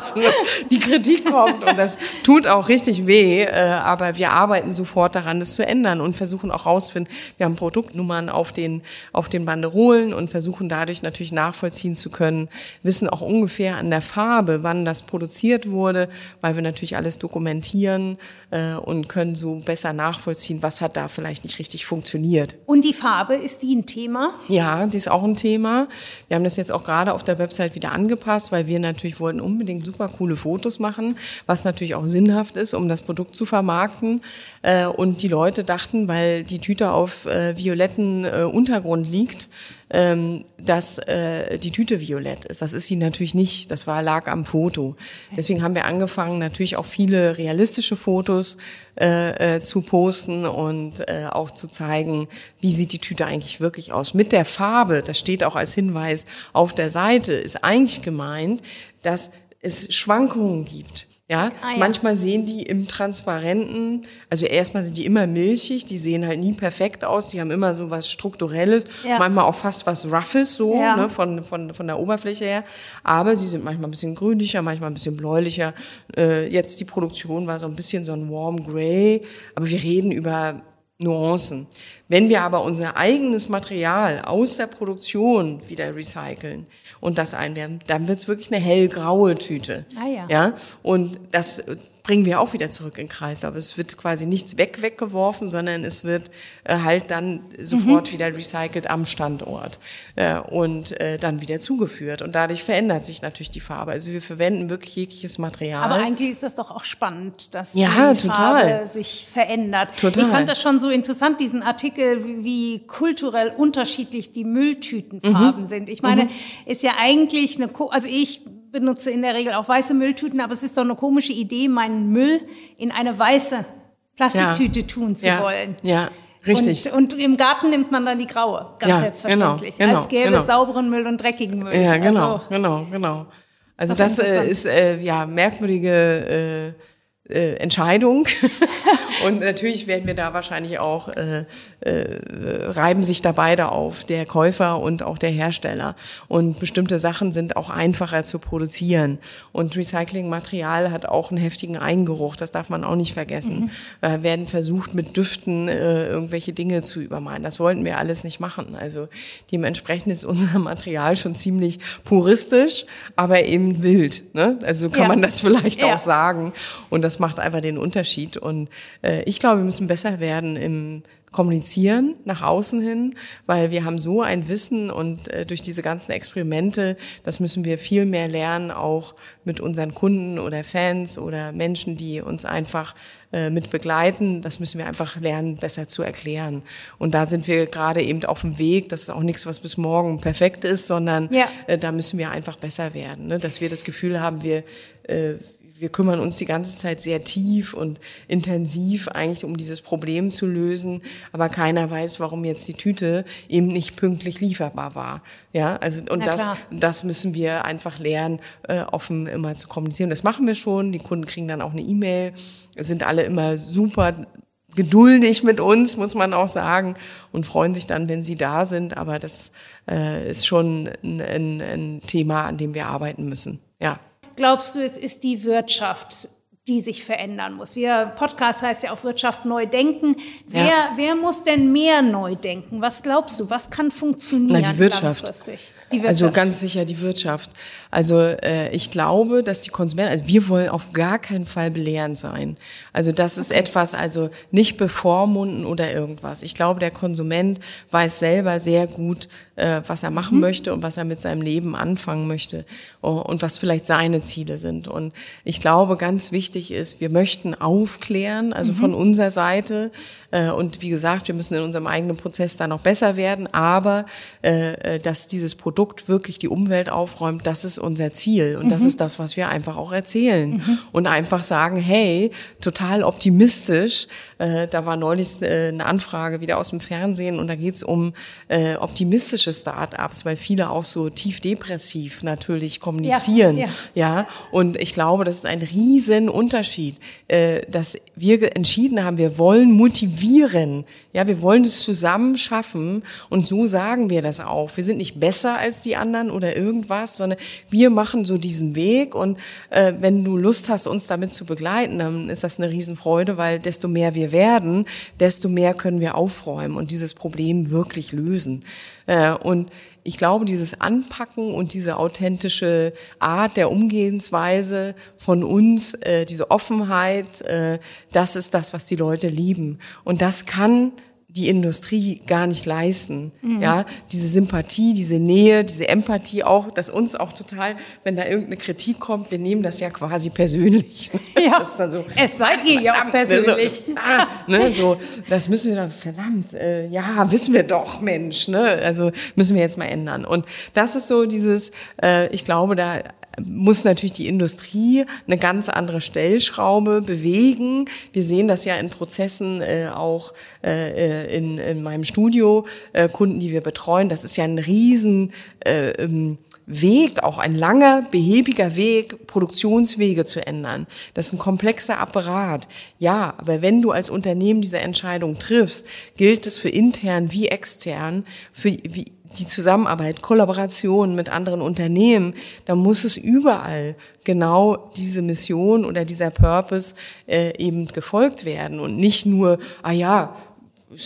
S2: die Kritik kommt und das tut auch richtig weh äh, aber wir arbeiten sofort daran das zu ändern und versuchen auch rausfinden wir haben Produktnummern auf den auf den Banderolen und versuchen dadurch natürlich nachvollziehen zu können wissen auch ungefähr an der Farbe wann das produziert wurde weil wir natürlich alles dokumentieren äh, und können so besser nachvollziehen was hat da vielleicht nicht richtig funktioniert
S1: Und die Farbe, ist die ein Thema?
S2: ja, die ist auch ein Thema. Wir haben das jetzt auch gerade auf der Website wieder angepasst, weil wir natürlich wollten unbedingt super coole Fotos machen, was natürlich auch sinnhaft ist, um das Produkt zu vermarkten. Äh, Und die Leute dachten, weil die Tüte auf äh, violetten äh, Untergrund liegt, ähm, dass äh, die Tüte violett ist. Das ist sie natürlich nicht. Das war lag am Foto. Deswegen haben wir angefangen, natürlich auch viele realistische Fotos äh, äh, zu posten und äh, auch zu zeigen, wie sieht die Tüte eigentlich wirklich aus. Mit der Farbe, das steht auch als Hinweis auf der Seite, ist eigentlich gemeint, dass es Schwankungen gibt. Ja,
S1: Ah, ja.
S2: manchmal sehen die im Transparenten, also erstmal sind die immer milchig, die sehen halt nie perfekt aus, die haben immer so was Strukturelles,
S1: Ja.
S2: manchmal auch fast was Roughes so,
S1: Ja.
S2: ne, von, von, von der Oberfläche her, aber sie sind manchmal ein bisschen grünlicher, manchmal ein bisschen bläulicher. Äh, jetzt die Produktion war so ein bisschen so ein Warm Grey, aber wir reden über Nuancen. Wenn wir aber unser eigenes Material aus der Produktion wieder recyceln und das einwerfen, dann wird's wirklich eine hellgraue Tüte.
S1: Ah ja.
S2: ja. Und das bringen wir auch wieder zurück in den Kreislauf. Es wird quasi nichts weg weggeworfen, sondern es wird äh, halt dann sofort
S1: Mhm.
S2: wieder recycelt am Standort äh, und äh, dann wieder zugeführt. Und dadurch verändert sich natürlich die Farbe. Also wir verwenden wirklich jegliches Material.
S1: Aber eigentlich ist das doch auch spannend, dass
S2: Ja,
S1: die
S2: total.
S1: Farbe sich verändert.
S2: Total.
S1: Ich fand das schon so interessant, diesen Artikel, wie, kulturell unterschiedlich die Mülltütenfarben sind. Ich meine, ist ja eigentlich eine, also ich benutze in der Regel auch weiße Mülltüten, aber es ist doch eine komische Idee, meinen Müll in eine weiße Plastiktüte tun zu
S2: ja,
S1: wollen.
S2: Ja, richtig.
S1: Und, und im Garten nimmt man dann die graue, ganz
S2: Ja,
S1: selbstverständlich.
S2: genau, genau,
S1: als gäbe
S2: genau.
S1: es sauberen Müll und dreckigen Müll.
S2: Ja, genau,
S1: Also,
S2: genau, genau. Also das äh, ist äh, ja merkwürdige äh, äh, Entscheidung. und natürlich werden wir da wahrscheinlich auch, äh, äh, reiben sich da beide auf, der Käufer und auch der Hersteller. Und bestimmte Sachen sind auch einfacher zu produzieren. Und Recyclingmaterial hat auch einen heftigen Eingeruch, das darf man auch nicht vergessen. Mhm. Äh, werden versucht, mit Düften äh, irgendwelche Dinge zu übermalen. Das wollten wir alles nicht machen. Also dementsprechend ist unser Material schon ziemlich puristisch, aber eben wild. Ne? Also so kann ja. man das vielleicht ja. auch sagen. Und das macht einfach den Unterschied. Und äh, ich glaube, wir müssen besser werden im kommunizieren nach außen hin, weil wir haben so ein Wissen und äh, durch diese ganzen Experimente, das müssen wir viel mehr lernen, auch mit unseren Kunden oder Fans oder Menschen, die uns einfach äh, mit begleiten. Das müssen wir einfach lernen, besser zu erklären. Und da sind wir gerade eben auf dem Weg. Das ist auch nichts, was bis morgen perfekt ist, sondern ja. äh, da müssen wir einfach besser werden, ne? dass wir das Gefühl haben, wir äh, wir kümmern uns die ganze Zeit sehr tief und intensiv eigentlich um dieses Problem zu lösen, aber keiner weiß, warum jetzt die Tüte eben nicht pünktlich lieferbar war. Ja, also und das, das müssen wir einfach lernen, äh, offen immer zu kommunizieren. Das machen wir schon. Die Kunden kriegen dann auch eine E-Mail, sind alle immer super geduldig mit uns, muss man auch sagen, und freuen sich dann, wenn sie da sind. Aber das äh, ist schon ein, ein, ein Thema, an dem wir arbeiten müssen. Ja
S1: glaubst du, es ist die Wirtschaft, die sich verändern muss? Wir Podcast heißt ja auch Wirtschaft neu denken. Wer, ja. wer muss denn mehr neu denken? Was glaubst du? Was kann funktionieren
S2: Na, die Wirtschaft. langfristig? Die Wirtschaft. Also ganz sicher die Wirtschaft. Also äh, ich glaube, dass die Konsumenten, also wir wollen auf gar keinen Fall belehrend sein. Also das ist okay. etwas, also nicht bevormunden oder irgendwas. Ich glaube, der Konsument weiß selber sehr gut, äh, was er machen mhm. möchte und was er mit seinem Leben anfangen möchte oh, und was vielleicht seine Ziele sind. Und ich glaube, ganz wichtig ist, wir möchten aufklären, also mhm. von unserer Seite. Äh, und wie gesagt, wir müssen in unserem eigenen Prozess da noch besser werden. Aber äh, äh dass dieses Produkt wirklich die Umwelt aufräumt, das ist unser Ziel. Und mhm. das ist das, was wir einfach auch erzählen. Mhm. Und einfach sagen, hey, total optimistisch. Äh, da war neulich äh, eine Anfrage wieder aus dem Fernsehen und da geht's um äh, optimistische Start-ups, weil viele auch so tief depressiv natürlich kommunizieren. Ja, ja. ja, und ich glaube, das ist ein riesen Unterschied, äh, dass wir entschieden haben, wir wollen motivieren. Ja, wir wollen es zusammen schaffen und so sagen wir das auch. Wir sind nicht besser als die anderen oder irgendwas, sondern wir machen so diesen Weg und äh, wenn du Lust hast, uns damit zu begleiten, dann ist das eine Riesenfreude, weil desto mehr wir werden, desto mehr können wir aufräumen und dieses Problem wirklich lösen. Äh, und ich glaube, dieses Anpacken und diese authentische Art der Umgehensweise von uns, äh, diese Offenheit, äh, das ist das, was die Leute lieben. Und das kann die Industrie gar nicht leisten. Mhm. Ja, diese Sympathie, diese Nähe, diese Empathie auch, dass uns auch total, wenn da irgendeine Kritik kommt, wir nehmen das ja quasi persönlich.
S1: Ja, das ist dann so, es seid ihr ja auch persönlich.
S2: So, ah, ne, so, das müssen wir dann, verdammt, äh, ja, wissen wir doch, Mensch, ne, also müssen wir jetzt mal ändern. Und das ist so dieses, äh, ich glaube, da muss natürlich die Industrie eine ganz andere Stellschraube bewegen. Wir sehen das ja in Prozessen äh, auch äh, äh in, in meinem Studio, äh, Kunden, die wir betreuen. Das ist ja ein riesen äh, ähm, Weg, auch ein langer, behäbiger Weg, Produktionswege zu ändern. Das ist ein komplexer Apparat. Ja, aber wenn du als Unternehmen diese Entscheidung triffst, gilt es für intern wie extern, für wie, die Zusammenarbeit, Kollaboration mit anderen Unternehmen, da muss es überall genau diese Mission oder dieser Purpose äh, eben gefolgt werden und nicht nur, ah ja,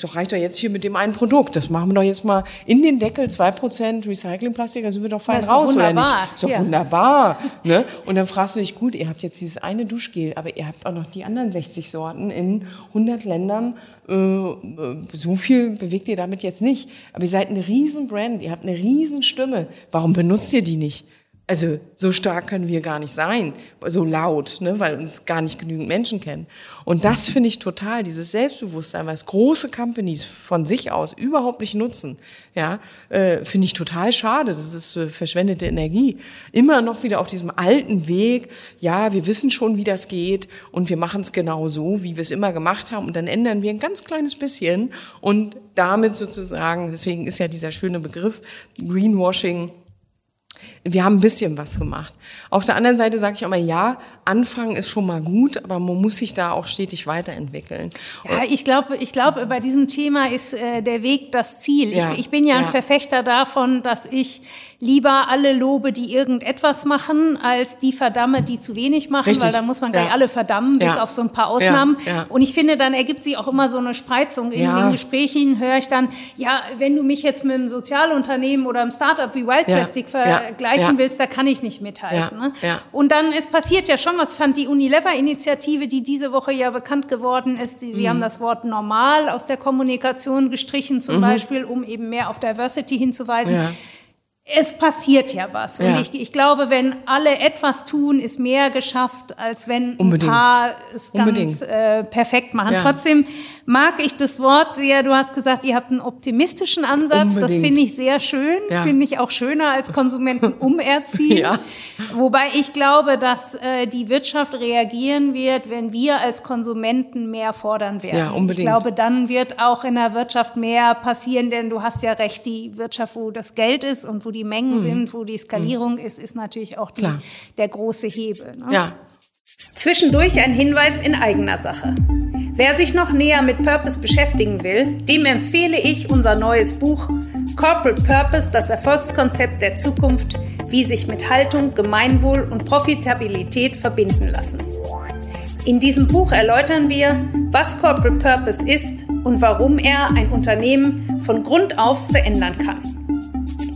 S2: doch reicht doch jetzt hier mit dem einen Produkt. Das machen wir doch jetzt mal in den Deckel, zwei Prozent Recyclingplastik, da sind wir doch fein das raus, oder nicht? Ist doch ja. wunderbar. Ne? Und dann fragst du dich, gut, ihr habt jetzt dieses eine Duschgel, aber ihr habt auch noch die anderen 60 Sorten in 100 Ländern äh, so viel bewegt ihr damit jetzt nicht. Aber ihr seid eine riesen Brand, ihr habt eine riesen Stimme. Warum benutzt ihr die nicht? Also so stark können wir gar nicht sein, so laut, ne, weil uns gar nicht genügend Menschen kennen. Und das finde ich total, dieses Selbstbewusstsein, was große Companies von sich aus überhaupt nicht nutzen, ja, äh, finde ich total schade. Das ist äh, verschwendete Energie. Immer noch wieder auf diesem alten Weg, ja, wir wissen schon, wie das geht und wir machen es genau so, wie wir es immer gemacht haben und dann ändern wir ein ganz kleines bisschen und damit sozusagen, deswegen ist ja dieser schöne Begriff Greenwashing, wir haben ein bisschen was gemacht. Auf der anderen Seite sage ich auch mal, ja, Anfang ist schon mal gut, aber man muss sich da auch stetig weiterentwickeln.
S1: Ja, ich glaube, ich glaube, bei diesem Thema ist äh, der Weg das Ziel. Ja, ich, ich, bin ja, ja ein Verfechter davon, dass ich lieber alle lobe, die irgendetwas machen, als die verdamme, die zu wenig machen, Richtig. weil da muss man gleich ja. alle verdammen, bis auf so ein paar Ausnahmen. Und ich finde, dann ergibt sich auch immer so eine Spreizung. In den Gesprächen höre ich dann, ja, wenn du mich jetzt mit einem Sozialunternehmen oder einem Startup wie Wild Plastic vergleichen willst, da kann ich nicht mithalten. Ne? Und dann, es passiert ja schon schon was fand. Die Unilever-Initiative, die diese Woche ja bekannt geworden ist, die, sie mhm. haben das Wort normal aus der Kommunikation gestrichen, zum mhm. Beispiel, um eben mehr auf Diversity hinzuweisen. Ja es passiert ja was. Ja. Und ich, ich glaube, wenn alle etwas tun, ist mehr geschafft, als wenn Unbedingt. ein paar es ganz äh, perfekt machen. Ja. Trotzdem mag ich das Wort sehr. Du hast gesagt, ihr habt einen optimistischen Ansatz. Unbedingt. Das finde ich sehr schön. Ja. Finde ich auch schöner als Konsumenten umerziehen. Wobei ich glaube, dass äh, die Wirtschaft reagieren wird, wenn wir als Konsumenten mehr fordern werden. Ja, unbedingt. Ich glaube, dann wird auch in der Wirtschaft mehr passieren, denn du hast ja recht, die Wirtschaft, wo das Geld ist und wo die Mengen mhm. sind, wo die Skalierung mhm. ist, ist natürlich auch die, der große Hebel. Ne? Ja.
S3: Zwischendurch ein Hinweis in eigener Sache. Wer sich noch näher mit Purpose beschäftigen will, dem empfehle ich unser neues Buch Corporate Purpose, das Erfolgskonzept der Zukunft, wie sich mit Haltung, Gemeinwohl und Profitabilität verbinden lassen. In diesem Buch erläutern wir, was Corporate Purpose ist und warum er ein Unternehmen von Grund auf verändern kann.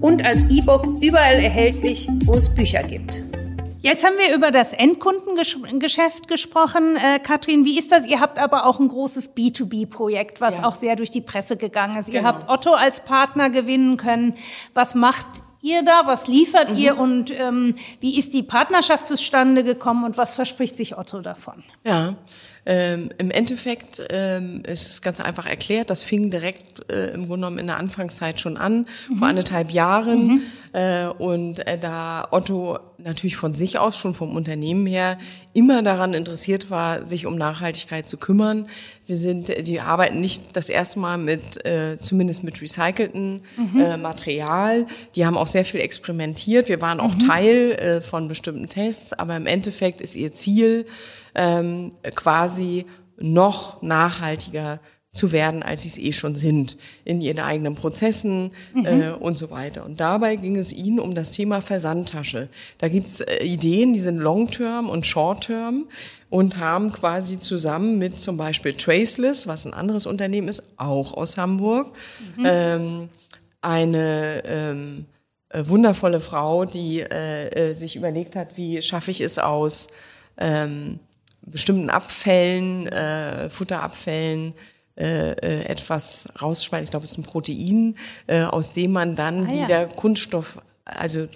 S3: und als E-Book überall erhältlich, wo es Bücher gibt.
S1: Jetzt haben wir über das Endkundengeschäft gesprochen. Äh, Katrin, wie ist das? Ihr habt aber auch ein großes B2B-Projekt, was ja. auch sehr durch die Presse gegangen ist. Genau. Ihr habt Otto als Partner gewinnen können. Was macht ihr da? Was liefert mhm. ihr? Und ähm, wie ist die Partnerschaft zustande gekommen? Und was verspricht sich Otto davon?
S2: Ja, ähm, Im Endeffekt ähm, ist es ganz einfach erklärt, das fing direkt äh, im Grunde genommen in der Anfangszeit schon an, mhm. vor anderthalb Jahren. Mhm. Äh, und äh, da Otto natürlich von sich aus, schon vom Unternehmen her, immer daran interessiert war, sich um Nachhaltigkeit zu kümmern. Wir sind, die arbeiten nicht das erste Mal mit, äh, zumindest mit recycelten mhm. äh, Material. Die haben auch sehr viel experimentiert. Wir waren auch mhm. Teil äh, von bestimmten Tests, aber im Endeffekt ist ihr Ziel, ähm, quasi noch nachhaltiger zu werden, als sie es eh schon sind, in ihren eigenen Prozessen mhm. äh, und so weiter. Und dabei ging es ihnen um das Thema Versandtasche. Da gibt's äh, Ideen, die sind Long-Term und Short-Term und haben quasi zusammen mit zum Beispiel Traceless, was ein anderes Unternehmen ist, auch aus Hamburg, mhm. ähm, eine ähm, äh, wundervolle Frau, die äh, äh, sich überlegt hat, wie schaffe ich es aus ähm, bestimmten Abfällen, äh, Futterabfällen, äh, äh, etwas rausspalten. Ich glaube, es ist ein Protein, äh, aus dem man dann ah, wieder ja. Kunststoff, also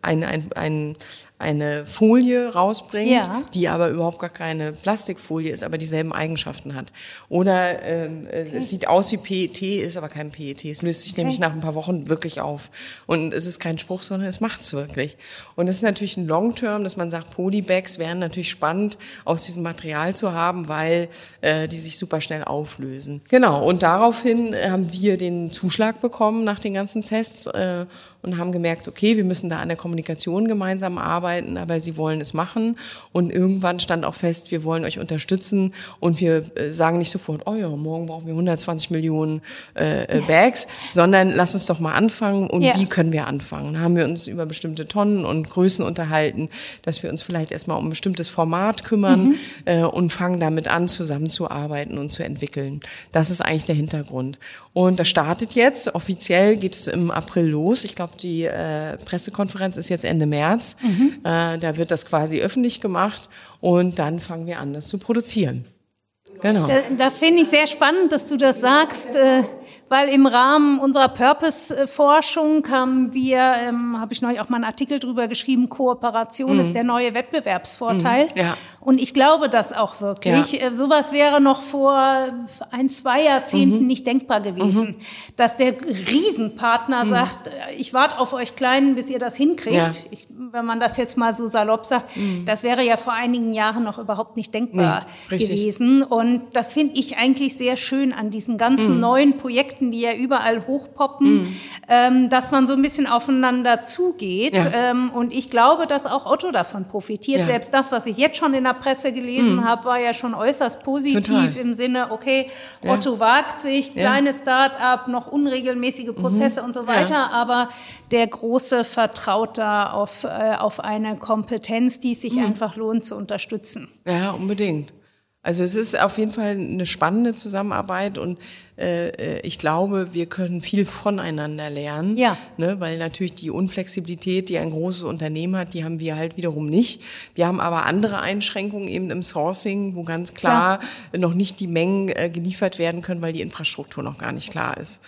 S2: ein, ein, ein, eine Folie rausbringt, ja. die aber überhaupt gar keine Plastikfolie ist, aber dieselben Eigenschaften hat. Oder ähm, okay. es sieht aus wie PET, ist aber kein PET. Es löst sich okay. nämlich nach ein paar Wochen wirklich auf. Und es ist kein Spruch, sondern es macht's wirklich. Und es ist natürlich ein Long-Term, dass man sagt, Polybags wären natürlich spannend aus diesem Material zu haben, weil äh, die sich super schnell auflösen. Genau, und daraufhin haben wir den Zuschlag bekommen nach den ganzen Tests äh, und haben gemerkt, okay, wir müssen da an der Kommunikation gemeinsam arbeiten, aber sie wollen es machen. Und irgendwann stand auch fest, wir wollen euch unterstützen und wir äh, sagen nicht sofort, oh ja, morgen brauchen wir 120 Millionen äh, äh, Bags, sondern lass uns doch mal anfangen und ja. wie können wir anfangen? Da haben wir uns über bestimmte Tonnen und Größen unterhalten, dass wir uns vielleicht erstmal um ein bestimmtes Format kümmern mhm. äh, und fangen damit an, zusammenzuarbeiten und zu entwickeln. Das ist eigentlich der Hintergrund. Und das startet jetzt. Offiziell geht es im April los. Ich glaube, die äh, Pressekonferenz ist jetzt Ende März. Mhm. Äh, da wird das quasi öffentlich gemacht und dann fangen wir an, das zu produzieren.
S1: Genau. Das finde ich sehr spannend, dass du das sagst, äh, weil im Rahmen unserer Purpose-Forschung haben wir, ähm, habe ich neulich auch mal einen Artikel drüber geschrieben, Kooperation mhm. ist der neue Wettbewerbsvorteil. Mhm, ja. Und ich glaube das auch wirklich. Ja. Äh, sowas wäre noch vor ein, zwei Jahrzehnten mhm. nicht denkbar gewesen, mhm. dass der Riesenpartner mhm. sagt, äh, ich warte auf euch Kleinen, bis ihr das hinkriegt. Ja. Ich, wenn man das jetzt mal so salopp sagt, mhm. das wäre ja vor einigen Jahren noch überhaupt nicht denkbar gewesen. Und das finde ich eigentlich sehr schön an diesen ganzen neuen Projekten, die ja überall hochpoppen, mhm. ähm, dass man so ein bisschen aufeinander zugeht. Ja. Ähm, und ich glaube, dass auch Otto davon profitiert. Ja. Selbst das, was ich jetzt schon in der Presse gelesen mhm. habe, war ja schon äußerst positiv Total. im Sinne, okay, Otto ja. wagt sich, kleines Start-up, noch unregelmäßige Prozesse mhm. und so weiter, aber der große vertraut da auf, äh, auf eine Kompetenz, die es sich mhm. einfach lohnt zu unterstützen.
S2: Ja, unbedingt. Also es ist auf jeden Fall eine spannende Zusammenarbeit und äh, äh, ich glaube, wir können viel voneinander lernen. Ja. Ne, weil natürlich die Unflexibilität, die ein großes Unternehmen hat, die haben wir halt wiederum nicht. Wir haben aber andere Einschränkungen eben im Sourcing, wo ganz klar, klar. noch nicht die Mengen äh, geliefert werden können, weil die Infrastruktur noch gar nicht klar ist.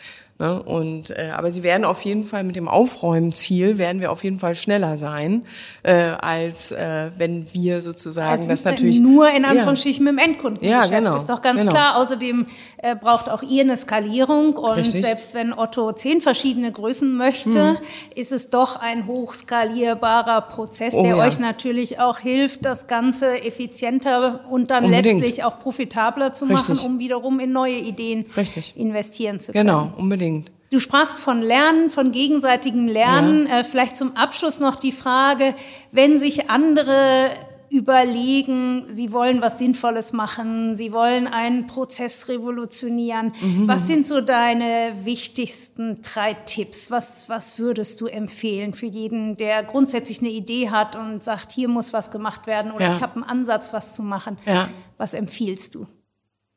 S2: Ne? Und, äh, aber sie werden auf jeden Fall mit dem Aufräumziel, werden wir auf jeden Fall schneller sein, äh, als äh, wenn wir sozusagen als das natürlich...
S1: Nur in Anführungsstrichen ja. mit dem Endkunden ja, genau, ist doch ganz genau. klar. Außerdem äh, braucht auch ihr eine Skalierung und Richtig. selbst wenn Otto zehn verschiedene Größen möchte, mhm. ist es doch ein hochskalierbarer Prozess, oh, der ja. euch natürlich auch hilft, das Ganze effizienter und dann unbedingt. letztlich auch profitabler zu Richtig. machen, um wiederum in neue Ideen Richtig. investieren zu können.
S2: Genau, unbedingt. Unbedingt.
S1: Du sprachst von Lernen, von gegenseitigem Lernen. Ja. Äh, vielleicht zum Abschluss noch die Frage, wenn sich andere überlegen, sie wollen was Sinnvolles machen, sie wollen einen Prozess revolutionieren. Mhm. Was sind so deine wichtigsten drei Tipps? Was, was würdest du empfehlen für jeden, der grundsätzlich eine Idee hat und sagt, hier muss was gemacht werden oder ja. ich habe einen Ansatz, was zu machen? Ja. Was empfiehlst du?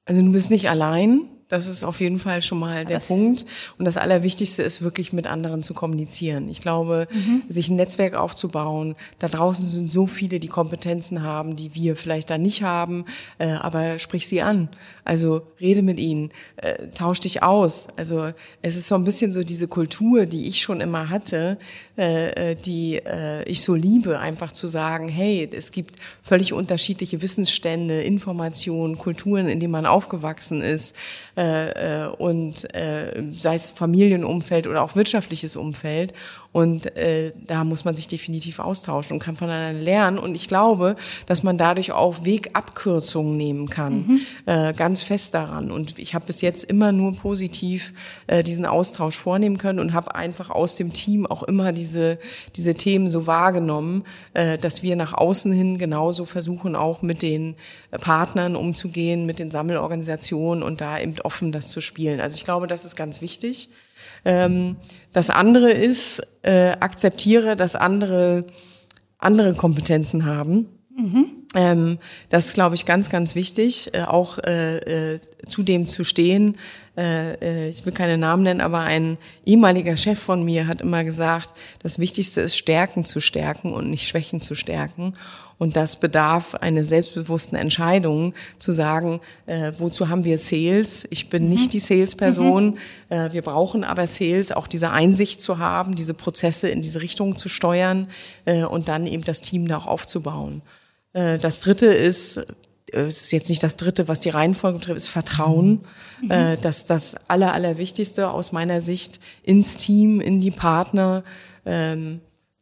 S2: Also du bist nicht allein. Das ist auf jeden Fall schon mal der das Punkt. Und das Allerwichtigste ist wirklich mit anderen zu kommunizieren. Ich glaube, mhm. sich ein Netzwerk aufzubauen. Da draußen sind so viele, die Kompetenzen haben, die wir vielleicht da nicht haben. Äh, aber sprich sie an. Also rede mit ihnen, äh, tausch dich aus. Also es ist so ein bisschen so diese Kultur, die ich schon immer hatte, äh, äh die äh, ich so liebe, einfach zu sagen, hey, es gibt völlig unterschiedliche Wissensstände, Informationen, Kulturen, in denen man aufgewachsen ist äh, äh, und äh, sei es Familienumfeld oder auch wirtschaftliches Umfeld. Und äh, da muss man sich definitiv austauschen und kann voneinander lernen. Und ich glaube, dass man dadurch auch Wegabkürzungen nehmen kann, mhm. äh, ganz fest daran. Und ich habe bis jetzt immer nur positiv äh, diesen Austausch vornehmen können und habe einfach aus dem Team auch immer diese, diese Themen so wahrgenommen, äh, dass wir nach außen hin genauso versuchen, auch mit den Partnern umzugehen, mit den Sammelorganisationen und da eben offen das zu spielen. Also ich glaube, das ist ganz wichtig. Ähm, das andere ist, äh, akzeptiere, dass andere andere Kompetenzen haben. Mhm. Ähm, das ist, glaube ich, ganz, ganz wichtig, äh, auch äh, äh, zu dem zu stehen. Äh, äh, ich will keine Namen nennen, aber ein ehemaliger Chef von mir hat immer gesagt, das Wichtigste ist, Stärken zu stärken und nicht Schwächen zu stärken. Und das bedarf einer selbstbewussten Entscheidung, zu sagen, äh, wozu haben wir Sales? Ich bin mhm. nicht die Salesperson. Mhm. Äh, wir brauchen aber Sales, auch diese Einsicht zu haben, diese Prozesse in diese Richtung zu steuern äh, und dann eben das Team da auch aufzubauen. Äh, das dritte ist, äh, ist jetzt nicht das dritte, was die Reihenfolge betrifft, ist Vertrauen. Mhm. Äh, das das aller, allerwichtigste aus meiner Sicht ins Team, in die Partner, ähm,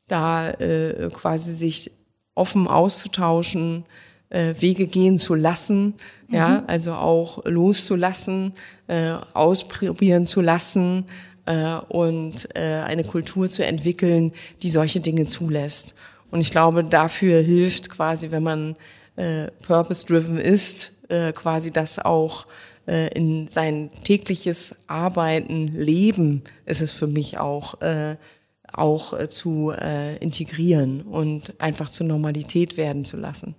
S2: da äh, quasi sich offen auszutauschen, äh, Wege gehen zu lassen, mhm. ja, also auch loszulassen, äh, ausprobieren zu lassen äh, und äh, eine Kultur zu entwickeln, die solche Dinge zulässt. Und ich glaube, dafür hilft quasi, wenn man äh, purpose-driven ist, äh, quasi das auch äh, in sein tägliches Arbeiten, Leben ist es für mich auch äh, auch äh, zu äh, integrieren und einfach zur Normalität werden zu lassen.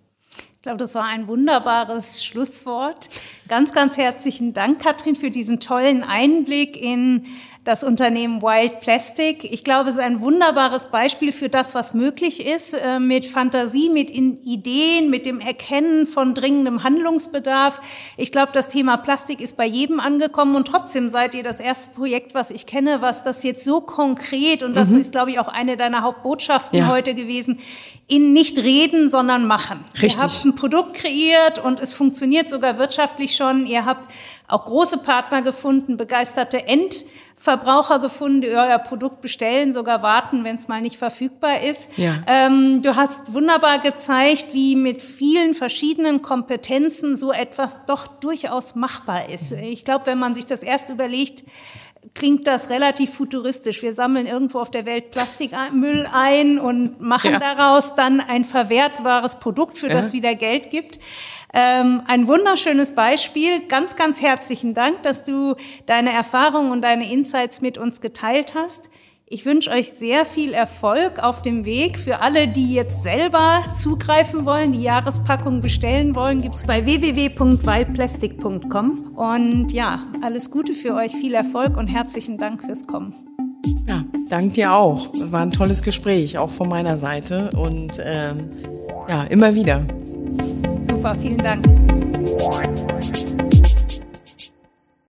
S1: glaube, das war ein wunderbares Schlusswort. Ganz, ganz herzlichen Dank, Katrin, für diesen tollen Einblick in das Unternehmen Wild Plastic. Ich glaube, es ist ein wunderbares Beispiel für das, was möglich ist, äh, mit Fantasie, mit Ideen, mit dem Erkennen von dringendem Handlungsbedarf. Ich glaube, das Thema Plastik ist bei jedem angekommen und trotzdem seid ihr das erste Projekt, was ich kenne, was das jetzt so konkret und das mhm. ist, glaube ich, auch eine deiner Hauptbotschaften ja. heute gewesen, in nicht reden, sondern machen. Richtig. Ihr habt ein Produkt kreiert und es funktioniert sogar wirtschaftlich schon. Ihr habt auch große Partner gefunden, begeisterte Endverbraucher gefunden, die euer Produkt bestellen, sogar warten, wenn es mal nicht verfügbar ist. Ja. Ähm, du hast wunderbar gezeigt, wie mit vielen verschiedenen Kompetenzen so etwas doch durchaus machbar ist. Ich glaube, wenn man sich das erst überlegt, klingt das relativ futuristisch. Wir sammeln irgendwo auf der Welt Plastikmüll ein und machen ja. daraus dann ein verwertbares Produkt, für das ja. wieder Geld gibt. Ähm, ein wunderschönes Beispiel. Ganz, ganz herzlichen Dank, dass du deine Erfahrungen und deine Insights mit uns geteilt hast. Ich wünsche euch sehr viel Erfolg auf dem Weg. Für alle, die jetzt selber zugreifen wollen, die Jahrespackung bestellen wollen, gibt's bei www.wildplastic.com. Und ja, alles Gute für euch, viel Erfolg und herzlichen Dank fürs Kommen.
S2: Ja, dank dir auch. War ein tolles Gespräch, auch von meiner Seite. Und ähm, ja, immer wieder.
S1: Super, vielen Dank.